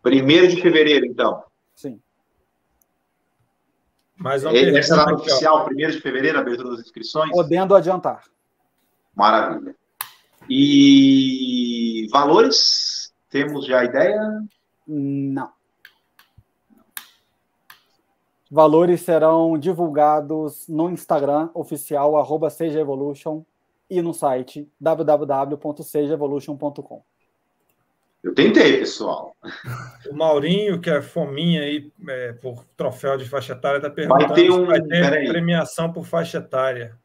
1 de fevereiro, então? Sim. Mais uma Essa é a data oficial, 1 de fevereiro, abertura das inscrições? Podendo adiantar. Maravilha. E valores? Temos já a ideia? Não. Valores serão divulgados no Instagram oficial, arroba Evolution, e no site www.sejaevolution.com. Eu tentei, pessoal. O Maurinho, que é fominha aí é, por troféu de faixa etária, está perguntando vai ter um... se vai ter premiação por faixa etária.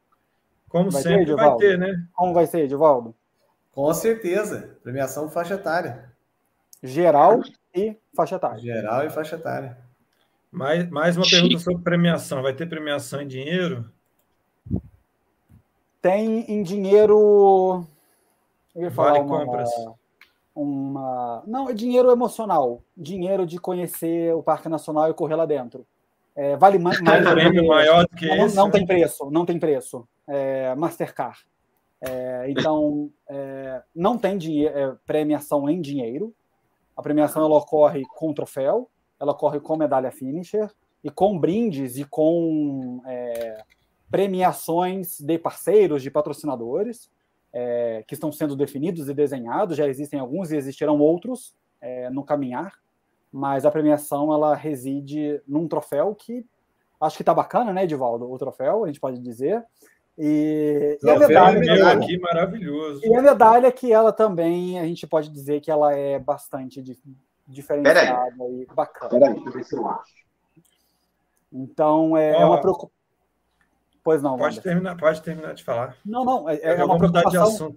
Como vai sempre, ter, vai ter, né? Como vai ser, Edivaldo? Com certeza. Premiação por faixa etária. Geral e faixa etária. Geral e faixa etária. Mais, mais uma pergunta sobre premiação. Vai ter premiação em dinheiro? Tem em dinheiro. Eu ia falar vale uma, compras. Uma. Não, é dinheiro emocional. Dinheiro de conhecer o Parque Nacional e correr lá dentro. É, vale mais. mais prêmio maior do que não, esse? Não tem preço, não tem preço. É, Mastercard. É, então, é, não tem dinheiro, é, premiação em dinheiro. A premiação ela ocorre com troféu, ela ocorre com medalha finisher e com brindes e com é, premiações de parceiros, de patrocinadores, é, que estão sendo definidos e desenhados. Já existem alguns e existirão outros é, no caminhar, mas a premiação ela reside num troféu que acho que está bacana, né, Edivaldo? O troféu, a gente pode dizer. E, e a medalha, medalha aqui maravilhoso. E a medalha que ela também, a gente pode dizer que ela é bastante diferenciada e bacana. Peraí, deixa eu ver se eu acho. Então, é, é uma preocupação. Pois não, pode terminar, pode terminar de falar. Não, não, é, é uma preocupação.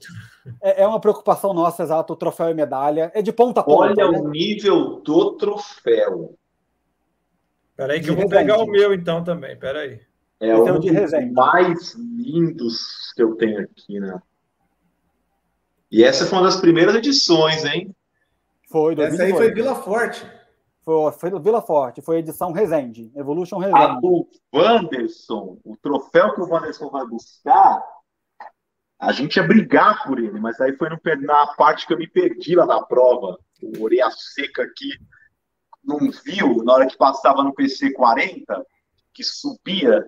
É, é, uma preocupação nossa, exato. O troféu e medalha é de ponta a ponta. Olha né? o nível do troféu. Peraí, que de eu vou pegar o meu então também. Peraí. É Esse um é dos mais lindos que eu tenho aqui, né? E essa foi uma das primeiras edições, hein? Foi, Essa aí foi Vila Forte. Foi, foi do Vila Forte, foi a edição Resende, Evolution Resende. Ah, o Wanderson, o troféu que o Wanderson vai buscar, a gente ia brigar por ele, mas aí foi no, na parte que eu me perdi lá na prova. O orelha seca aqui não viu na hora que passava no PC 40, que subia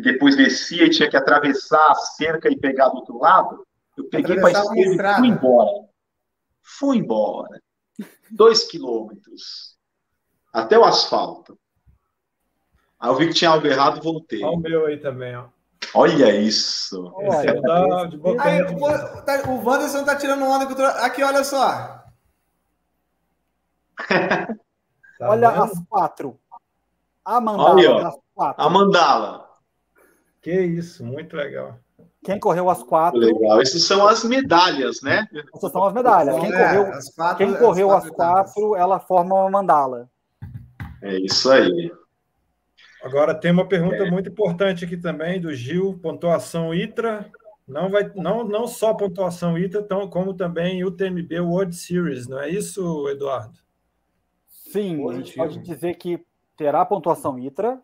e depois descia e tinha que atravessar a cerca e pegar do outro lado. Eu peguei para esquerda e fui embora. Fui embora. Dois quilômetros. Até o asfalto. Aí eu vi que tinha algo errado e voltei. Olha o meu aí também, ó. Olha isso. Olha, é da, de aí, o, tá, o Wanderson tá tirando onda com o Aqui, olha só. tá olha vendo? as quatro. A mandala. Olha, quatro. A mandala. Que isso, muito legal. Quem correu as quatro. Legal. Essas são as medalhas, né? Essas são as medalhas. Quem é, correu, as quatro, quem correu as quatro, as quatro ela forma uma mandala. É isso aí. Agora tem uma pergunta é. muito importante aqui também do Gil, pontuação ITRA. Não vai não, não só pontuação ITRA, tão, como também o TMB World Series, não é isso, Eduardo? Sim, a gente pode dizer que terá pontuação ITRA,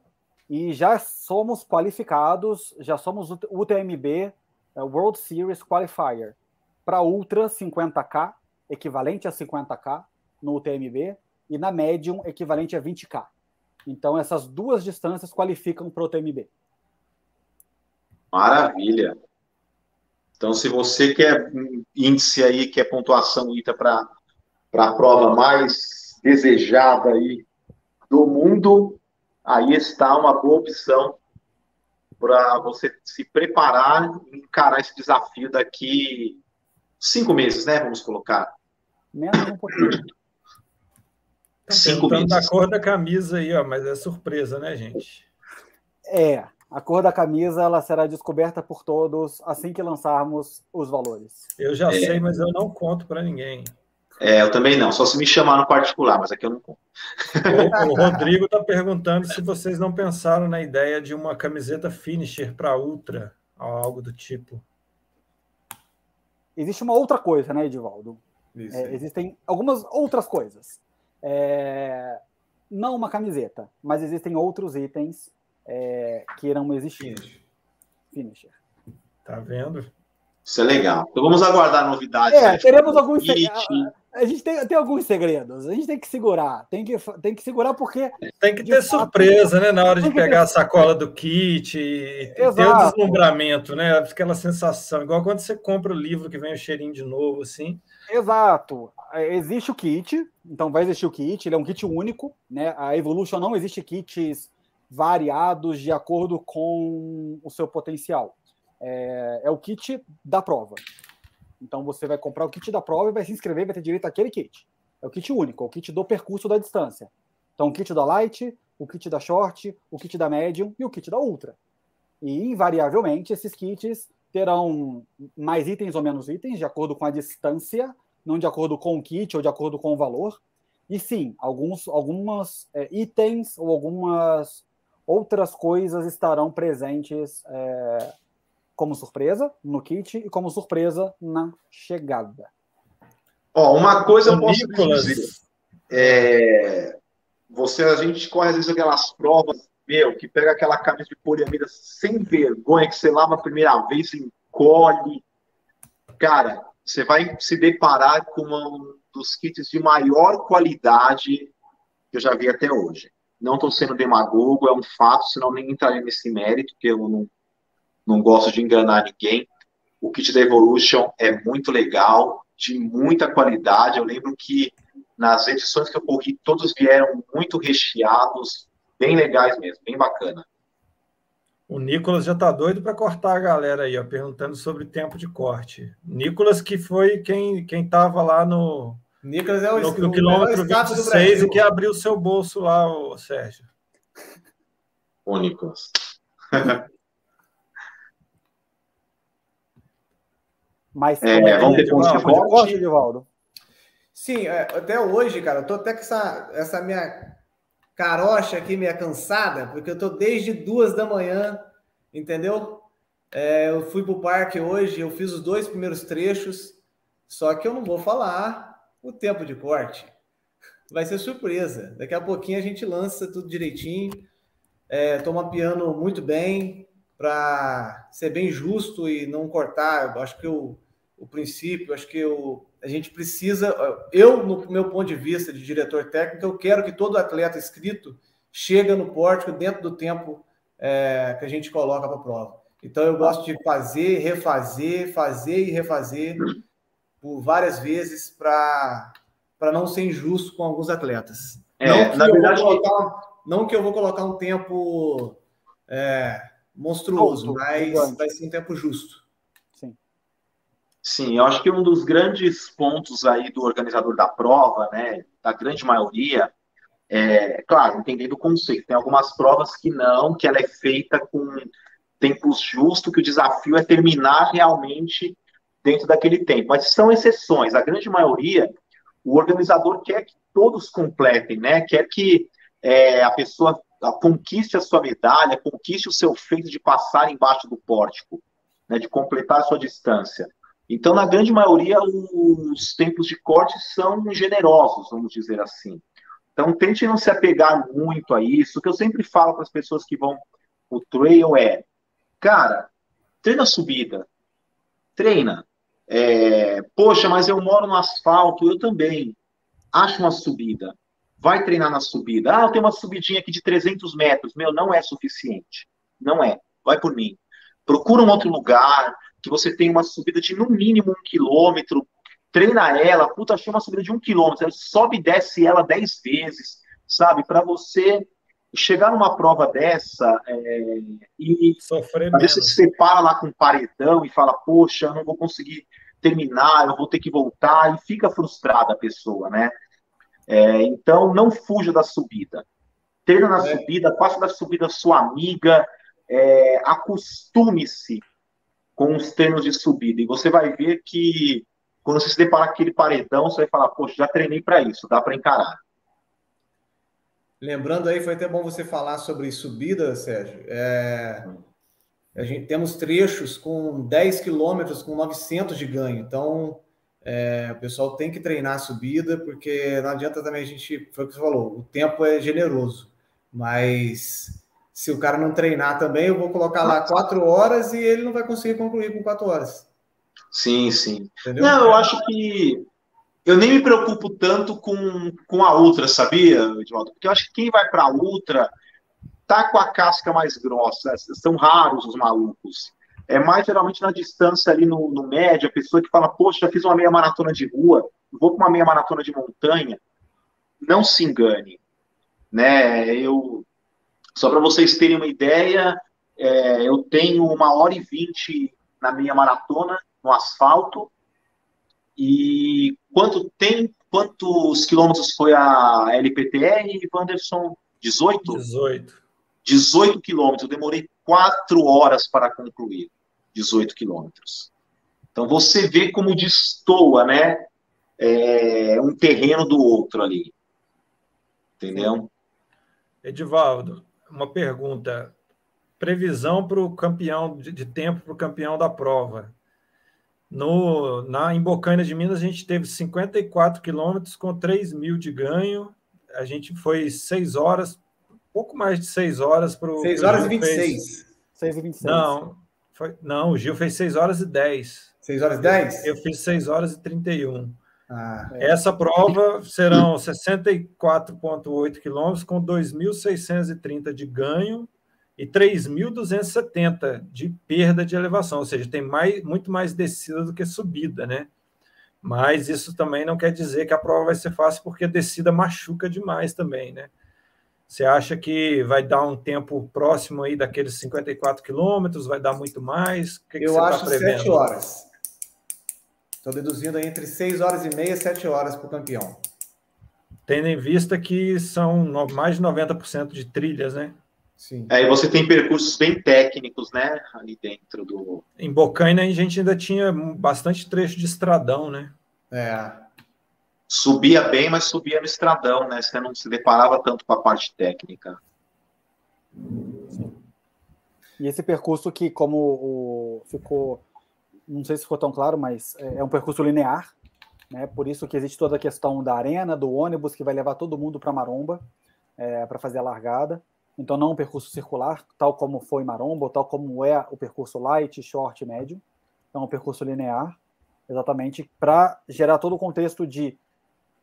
e já somos qualificados, já somos UTMB é, World Series Qualifier para Ultra 50K, equivalente a 50K no UTMB, e na Medium, equivalente a 20K. Então, essas duas distâncias qualificam para o UTMB. Maravilha! Então, se você quer índice aí, quer pontuação ITA para a prova mais desejada aí do mundo, aí está uma boa opção para você se preparar e encarar esse desafio daqui cinco meses, né? Vamos colocar. Menos um pouquinho. Tá Cinco meses. da cor da camisa aí, ó, mas é surpresa, né, gente? É, a cor da camisa ela será descoberta por todos assim que lançarmos os valores. Eu já é. sei, mas eu não conto para ninguém. É, eu também não, só se me chamar no particular, mas aqui eu não conto. O, o Rodrigo está perguntando se vocês não pensaram na ideia de uma camiseta finisher para Ultra, algo do tipo. Existe uma outra coisa, né, Edivaldo? É, existem algumas outras coisas. É, não uma camiseta, mas existem outros itens é, que irão existir. Finisher. Finisher. Tá vendo? Isso é legal. Então vamos aguardar novidades. É, teremos alguns a gente tem, tem alguns segredos. A gente tem que segurar. Tem que, tem que segurar porque. Tem que ter fato, surpresa, né? Na hora de pegar ter... a sacola do kit e ter o deslumbramento, né? Aquela sensação. Igual quando você compra o livro que vem o cheirinho de novo, assim. Exato. É, existe o kit, então vai existir o kit, ele é um kit único, né? A Evolution não existe kits variados de acordo com o seu potencial. É, é o kit da prova. Então você vai comprar o kit da prova e vai se inscrever, vai ter direito àquele kit. É o kit único, é o kit do percurso da distância. Então o kit da light, o kit da short, o kit da medium e o kit da ultra. E invariavelmente esses kits terão mais itens ou menos itens de acordo com a distância, não de acordo com o kit ou de acordo com o valor. E sim, alguns algumas é, itens ou algumas outras coisas estarão presentes é, como surpresa no kit e como surpresa na chegada. Ó, uma coisa eu posso Nicolas. dizer. É, você, a gente corre às vezes aquelas provas, meu, que pega aquela camisa de poliamida sem vergonha, que você lava a primeira vez, encolhe. Cara, você vai se deparar com um dos kits de maior qualidade que eu já vi até hoje. Não estou sendo demagogo, é um fato, senão nem entraria nesse mérito, que eu não não gosto de enganar ninguém. O kit da Evolution é muito legal, de muita qualidade. Eu lembro que nas edições que eu corri, todos vieram muito recheados, bem legais mesmo, bem bacana. O Nicolas já tá doido para cortar a galera aí, ó, perguntando sobre tempo de corte. Nicolas que foi quem quem tava lá no Nicolas é o, no, no quilômetro 26 e que abriu o seu bolso lá, o Sérgio. Ô, Nicolas. Mas é, é vamos ter pontos de corte, Edivaldo? Sim, é, até hoje, cara, eu tô até com essa, essa minha carocha aqui, minha cansada, porque eu tô desde duas da manhã, entendeu? É, eu fui pro parque hoje, eu fiz os dois primeiros trechos, só que eu não vou falar o tempo de corte. Vai ser surpresa. Daqui a pouquinho a gente lança tudo direitinho. É, tô mapeando muito bem para ser bem justo e não cortar. Eu acho que eu o princípio, acho que eu, a gente precisa, eu, no meu ponto de vista de diretor técnico, eu quero que todo atleta inscrito chegue no pórtico dentro do tempo é, que a gente coloca para a prova. Então eu gosto de fazer, refazer, fazer e refazer por várias vezes para não ser injusto com alguns atletas. É, não, que na verdade, colocar, não que eu vou colocar um tempo é, monstruoso, mas vai ser um tempo justo. Sim, eu acho que um dos grandes pontos aí do organizador da prova, né, da grande maioria, é, claro, entendendo o conceito. Tem algumas provas que não, que ela é feita com tempos justos, que o desafio é terminar realmente dentro daquele tempo. Mas são exceções. A grande maioria, o organizador quer que todos completem, né? Quer que é, a pessoa conquiste a sua medalha, conquiste o seu feito de passar embaixo do pórtico, né? De completar a sua distância. Então, na grande maioria, os tempos de corte são generosos, vamos dizer assim. Então, tente não se apegar muito a isso. O que eu sempre falo para as pessoas que vão o trail é, cara, treina a subida, treina. É, Poxa, mas eu moro no asfalto, eu também. Acho uma subida. Vai treinar na subida. Ah, eu tenho uma subidinha aqui de 300 metros. Meu, não é suficiente. Não é. Vai por mim. Procura um outro lugar, que você tem uma subida de no mínimo um quilômetro, treina ela, puta, achei uma subida de um quilômetro, sobe e desce ela dez vezes, sabe? Para você chegar numa prova dessa é, e Sofrer às vezes você se separa lá com um paredão e fala, poxa, eu não vou conseguir terminar, eu vou ter que voltar, e fica frustrada a pessoa, né? É, então, não fuja da subida. Treina na é. subida, faça da subida sua amiga, é, acostume-se com os treinos de subida. E você vai ver que quando você se deparar com aquele paredão, você vai falar, poxa, já treinei para isso, dá para encarar. Lembrando aí, foi até bom você falar sobre subida, Sérgio. É, a gente temos trechos com 10 quilômetros, com 900 de ganho. Então, é, o pessoal tem que treinar a subida, porque não adianta também a gente, foi o que você falou, o tempo é generoso. Mas se o cara não treinar também, eu vou colocar lá quatro horas e ele não vai conseguir concluir com quatro horas. Sim, sim. Entendeu? Não, eu acho que eu nem me preocupo tanto com, com a Ultra, sabia, Edvaldo? Porque eu acho que quem vai para a Ultra tá com a casca mais grossa. São raros os malucos. É mais geralmente na distância ali no, no médio, a pessoa que fala, poxa, já fiz uma meia maratona de rua, vou para uma meia maratona de montanha. Não se engane. Né? Eu, só para vocês terem uma ideia, é, eu tenho uma hora e vinte na minha maratona no asfalto. E quanto tem, quantos quilômetros foi a LPTR, Wanderson? 18? 18. 18 quilômetros. Eu demorei quatro horas para concluir 18 quilômetros. Então você vê como destoa, né? É, um terreno do outro ali. Entendeu? Edivaldo, uma pergunta. Previsão para o campeão de, de tempo para o campeão da prova. No, na, em Bocaina de Minas, a gente teve 54 quilômetros com 3 mil de ganho. A gente foi 6 horas, pouco mais de 6 horas para o. 6 horas e 26. Fez... 6 e 26. Não, foi, não, o Gil fez 6 horas e 10. 6 horas e 10? Eu, eu fiz 6 horas e 31. Ah, é. Essa prova serão 64,8 quilômetros com 2.630 de ganho e 3.270 de perda de elevação, ou seja, tem mais, muito mais descida do que subida, né? Mas isso também não quer dizer que a prova vai ser fácil, porque a descida machuca demais também, né? Você acha que vai dar um tempo próximo aí daqueles 54 quilômetros? Vai dar muito mais? Que Eu que tá acho tá 7 horas. Estou deduzindo aí entre 6 horas e meia e 7 horas para o campeão. Tendo em vista que são mais de 90% de trilhas, né? Sim. Aí você tem percursos bem técnicos, né? Ali dentro do. Em Bocaina a gente ainda tinha bastante trecho de estradão, né? É. Subia bem, mas subia no estradão, né? Você não se deparava tanto com a parte técnica. E esse percurso que, como o, ficou, não sei se ficou tão claro, mas é, é um percurso linear, né? Por isso que existe toda a questão da arena, do ônibus que vai levar todo mundo para Maromba é, para fazer a largada. Então, não um percurso circular, tal como foi Maromba, tal como é o percurso light, short médio. Então, um percurso linear, exatamente para gerar todo o contexto de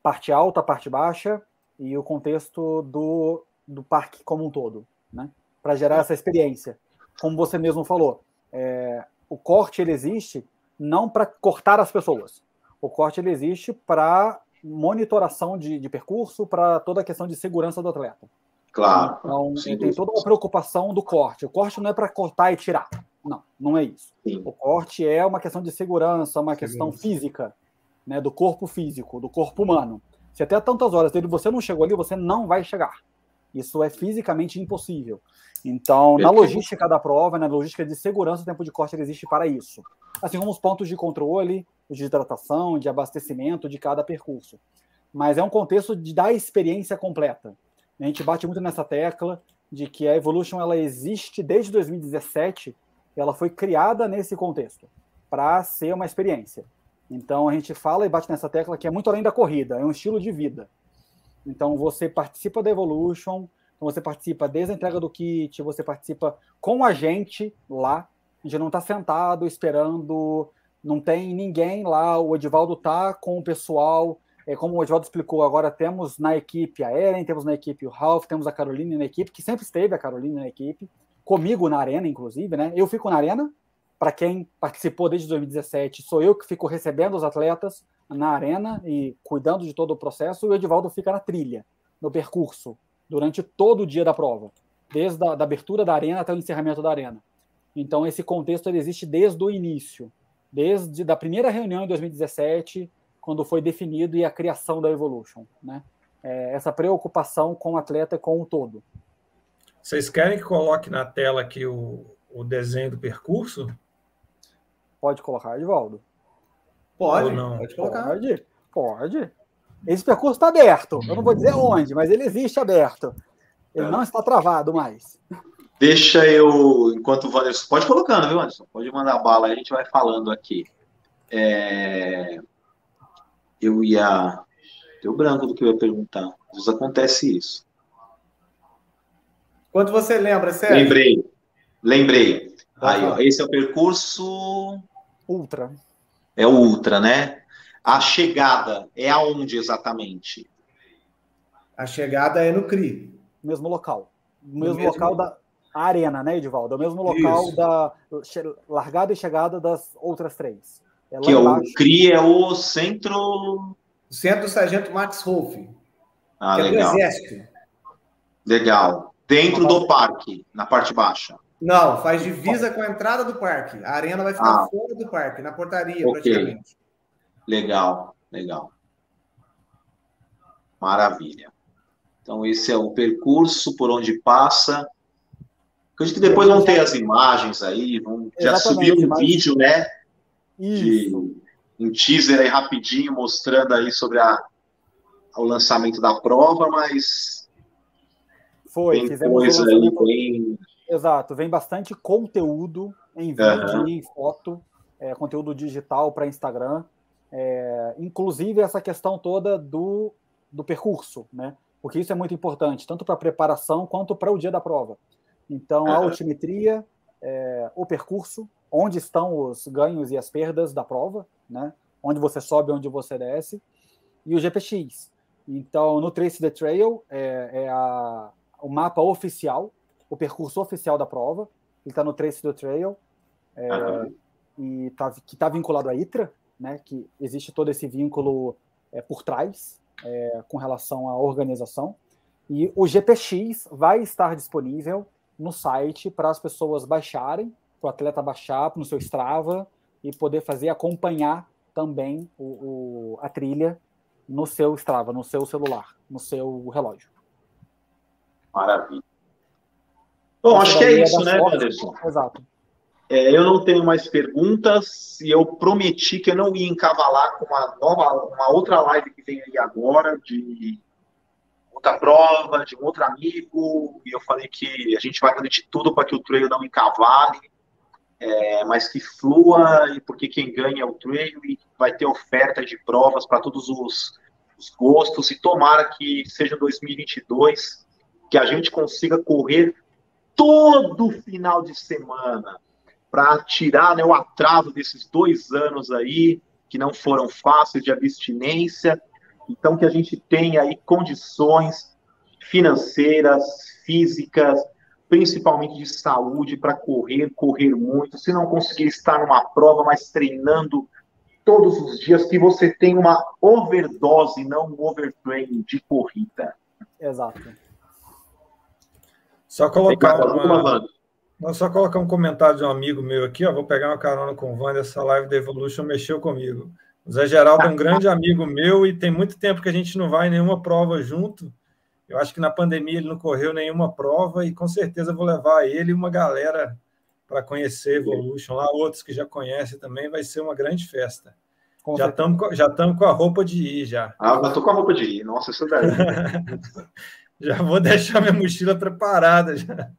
parte alta, parte baixa e o contexto do, do parque como um todo, né? Para gerar essa experiência. Como você mesmo falou, é, o corte ele existe não para cortar as pessoas. O corte ele existe para monitoração de, de percurso, para toda a questão de segurança do atleta. Claro. Então, tem toda uma preocupação do corte. O corte não é para cortar e tirar. Não, não é isso. Sim. O corte é uma questão de segurança, uma questão física, né, do corpo físico, do corpo humano. Se até tantas horas dele você não chegou ali, você não vai chegar. Isso é fisicamente impossível. Então, na logística da prova, na logística de segurança, o tempo de corte existe para isso. Assim como os pontos de controle, de hidratação, de abastecimento de cada percurso. Mas é um contexto de dar experiência completa. A gente bate muito nessa tecla de que a Evolution ela existe desde 2017, ela foi criada nesse contexto para ser uma experiência. Então a gente fala e bate nessa tecla que é muito além da corrida, é um estilo de vida. Então você participa da Evolution, então você participa desde a entrega do kit, você participa com a gente lá. A gente não está sentado esperando, não tem ninguém lá. O Edivaldo tá com o pessoal é, como o Edvaldo explicou, agora temos na equipe a Eren, temos na equipe o Ralph, temos a Caroline na equipe, que sempre esteve a Caroline na equipe, comigo na arena, inclusive, né? Eu fico na arena, para quem participou desde 2017, sou eu que fico recebendo os atletas na arena e cuidando de todo o processo, e o Edivaldo fica na trilha, no percurso, durante todo o dia da prova, desde a da abertura da arena até o encerramento da arena. Então, esse contexto ele existe desde o início, desde a primeira reunião em 2017 quando foi definido e a criação da Evolution, né? é, essa preocupação com o atleta com o todo. Vocês querem que coloque na tela aqui o, o desenho do percurso? Pode colocar, Edvaldo. Pode, pode colocar. Pode, pode. Esse percurso está aberto. Eu não vou dizer onde, mas ele existe aberto. Ele é. não está travado mais. Deixa eu, enquanto o Wanderson. Pode colocando, viu, Wanderson? Pode mandar bala, a gente vai falando aqui. É... Eu ia. Deu branco do que eu ia perguntar. Às vezes acontece isso. Quanto você lembra, Sérgio? Lembrei. Lembrei. Aí, ó, esse é o percurso. Ultra. É o Ultra, né? A chegada é aonde exatamente? A chegada é no CRI. Mesmo local. mesmo, mesmo local da arena, né, Edivaldo? É o mesmo local Isso. da largada e chegada das outras três. É que é o CRI é o centro. Centro Sargento Max Rolf. Ah, que legal. É do Exército. Legal. Dentro do parque, na parte baixa. Não, faz divisa com a entrada do parque. A arena vai ficar ah. fora do parque, na portaria, okay. praticamente. Legal, legal. Maravilha. Então, esse é o percurso por onde passa. Acredito que depois vão ter as imagens aí, vão já subir um vídeo, né? De um teaser aí rapidinho, mostrando aí sobre a, o lançamento da prova, mas. Foi, tem coisa aí, bem Exato, vem bastante conteúdo em vídeo uhum. e em foto, é, conteúdo digital para Instagram, é, inclusive essa questão toda do, do percurso, né? Porque isso é muito importante, tanto para a preparação quanto para o dia da prova. Então, a altimetria, é, o percurso, onde estão os ganhos e as perdas da prova, né? Onde você sobe, onde você desce, e o GPX. Então, no Trace the Trail é, é a, o mapa oficial o percurso oficial da prova. Ele está no Trace do Trail, é, e tá, que está vinculado à ITRA, né, que existe todo esse vínculo é, por trás é, com relação à organização. E o GPX vai estar disponível no site para as pessoas baixarem, para o atleta baixar no seu Strava e poder fazer acompanhar também o, o, a trilha no seu Strava, no seu celular, no seu relógio. Maravilha. Bom, acho que é isso, né, Anderson? Exato. É, eu não tenho mais perguntas e eu prometi que eu não ia encavalar com uma nova, uma outra live que vem aí agora de outra prova, de um outro amigo, e eu falei que a gente vai fazer de tudo para que o trail não encavale, é, mas que flua, e porque quem ganha é o trail e vai ter oferta de provas para todos os, os gostos, e tomara que seja 2022, que a gente consiga correr todo final de semana para tirar né, o atraso desses dois anos aí, que não foram fáceis de abstinência. Então, que a gente tenha aí condições financeiras, físicas, principalmente de saúde, para correr, correr muito. Se não conseguir estar numa prova, mas treinando todos os dias, que você tenha uma overdose, não um overtraining de corrida. Exato. Só colocar uma, uma só colocar um comentário de um amigo meu aqui, ó. Vou pegar uma carona com o Wander, essa live da Evolution mexeu comigo. O Zé Geraldo é um grande amigo meu e tem muito tempo que a gente não vai em nenhuma prova junto. Eu acho que na pandemia ele não correu nenhuma prova e com certeza vou levar ele e uma galera para conhecer Evolution lá, outros que já conhecem também, vai ser uma grande festa. Com já estamos já com a roupa de ir já. Ah, eu tô com a roupa de ir. Nossa, isso é daí. Já vou deixar minha mochila preparada. Já.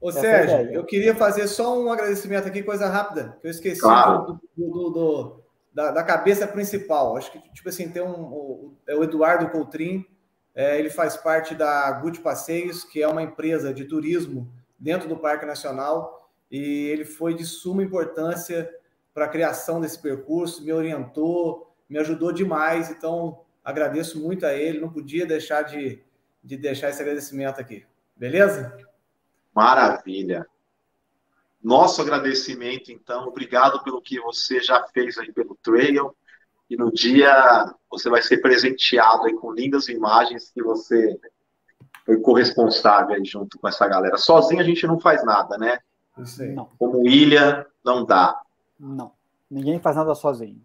Ô, Sérgio, eu queria fazer só um agradecimento aqui, coisa rápida, que eu esqueci claro. do, do, do, da, da, cabeça principal. Acho que, tipo assim, tem um. O, é o Eduardo Coutrin, é, ele faz parte da Good Passeios, que é uma empresa de turismo dentro do Parque Nacional, e ele foi de suma importância para a criação desse percurso, me orientou, me ajudou demais. Então, Agradeço muito a ele, não podia deixar de, de deixar esse agradecimento aqui. Beleza? Maravilha. Nosso agradecimento, então. Obrigado pelo que você já fez aí pelo Trail. E no dia você vai ser presenteado aí com lindas imagens que você foi corresponsável aí junto com essa galera. Sozinho a gente não faz nada, né? Isso aí. Não. Como ilha, não dá. Não. Ninguém faz nada sozinho.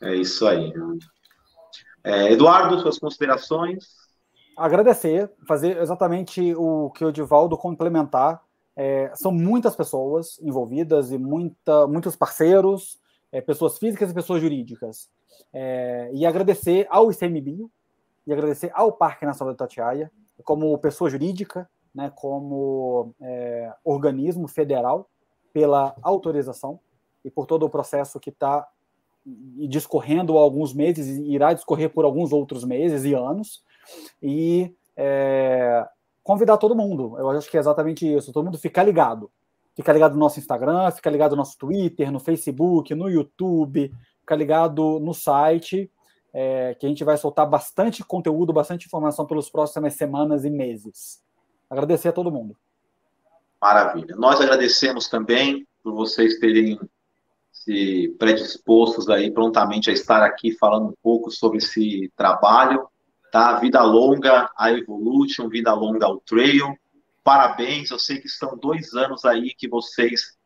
É isso aí. É, Eduardo, suas considerações? Agradecer, fazer exatamente o que o Divaldo complementar. É, são muitas pessoas envolvidas e muita, muitos parceiros, é, pessoas físicas e pessoas jurídicas. É, e agradecer ao ICMBio e agradecer ao Parque Nacional de Tatiaia, como pessoa jurídica, né, como é, organismo federal, pela autorização e por todo o processo que está discorrendo há alguns meses e irá discorrer por alguns outros meses e anos. E é, convidar todo mundo. Eu acho que é exatamente isso. Todo mundo ficar ligado. Ficar ligado no nosso Instagram, ficar ligado no nosso Twitter, no Facebook, no YouTube, ficar ligado no site, é, que a gente vai soltar bastante conteúdo, bastante informação pelas próximas semanas e meses. Agradecer a todo mundo. Maravilha. Nós agradecemos também por vocês terem se predispostos aí prontamente a estar aqui falando um pouco sobre esse trabalho, tá? Vida longa a Evolution, vida longa ao Trail. Parabéns, eu sei que são dois anos aí que vocês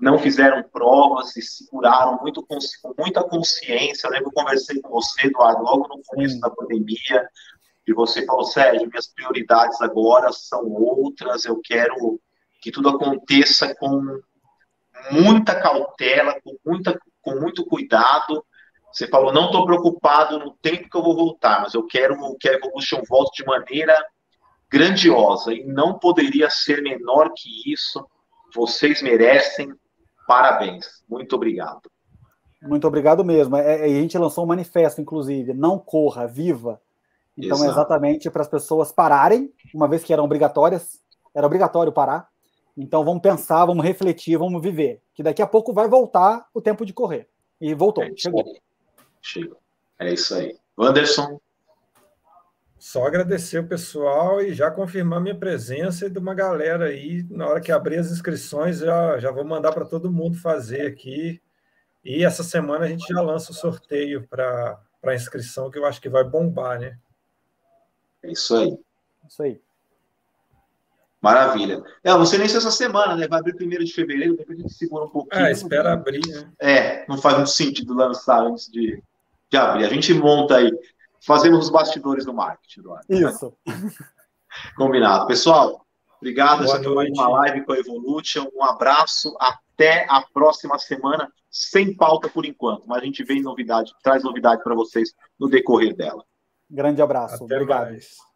não fizeram provas e seguraram muito com, muita consciência. Eu lembro que eu conversei com você, Eduardo, logo no começo da pandemia, e você falou, Sérgio, minhas prioridades agora são outras, eu quero que tudo aconteça com muita cautela, com, muita, com muito cuidado. Você falou, não estou preocupado no tempo que eu vou voltar, mas eu quero que a Evolution volte de maneira grandiosa e não poderia ser menor que isso. Vocês merecem. Parabéns. Muito obrigado. Muito obrigado mesmo. É, é a gente lançou um manifesto, inclusive, não corra, viva. Então, é Exato. é exatamente para as pessoas pararem, uma vez que eram obrigatórias, era obrigatório parar, então vamos pensar, vamos refletir, vamos viver. Que daqui a pouco vai voltar o tempo de correr. E voltou, é chegou. Chegou. É isso aí. Anderson. Só agradecer o pessoal e já confirmar minha presença e de uma galera aí. Na hora que abrir as inscrições, já, já vou mandar para todo mundo fazer aqui. E essa semana a gente já lança o sorteio para a inscrição, que eu acho que vai bombar, né? É isso aí. Isso aí. Maravilha. É, não sei nem se essa semana, né? Vai abrir primeiro de fevereiro, depois a gente segura um pouquinho. É, espera abrir, né? É, não faz muito sentido lançar antes de, de abrir. A gente monta aí, fazemos os bastidores do marketing, Eduardo. Isso. Combinado. Pessoal, obrigado. Boa Essa foi uma live com a Evolution. Um abraço. Até a próxima semana, sem pauta por enquanto, mas a gente vem novidade, traz novidade para vocês no decorrer dela. Grande abraço. Até Obrigado. Mais.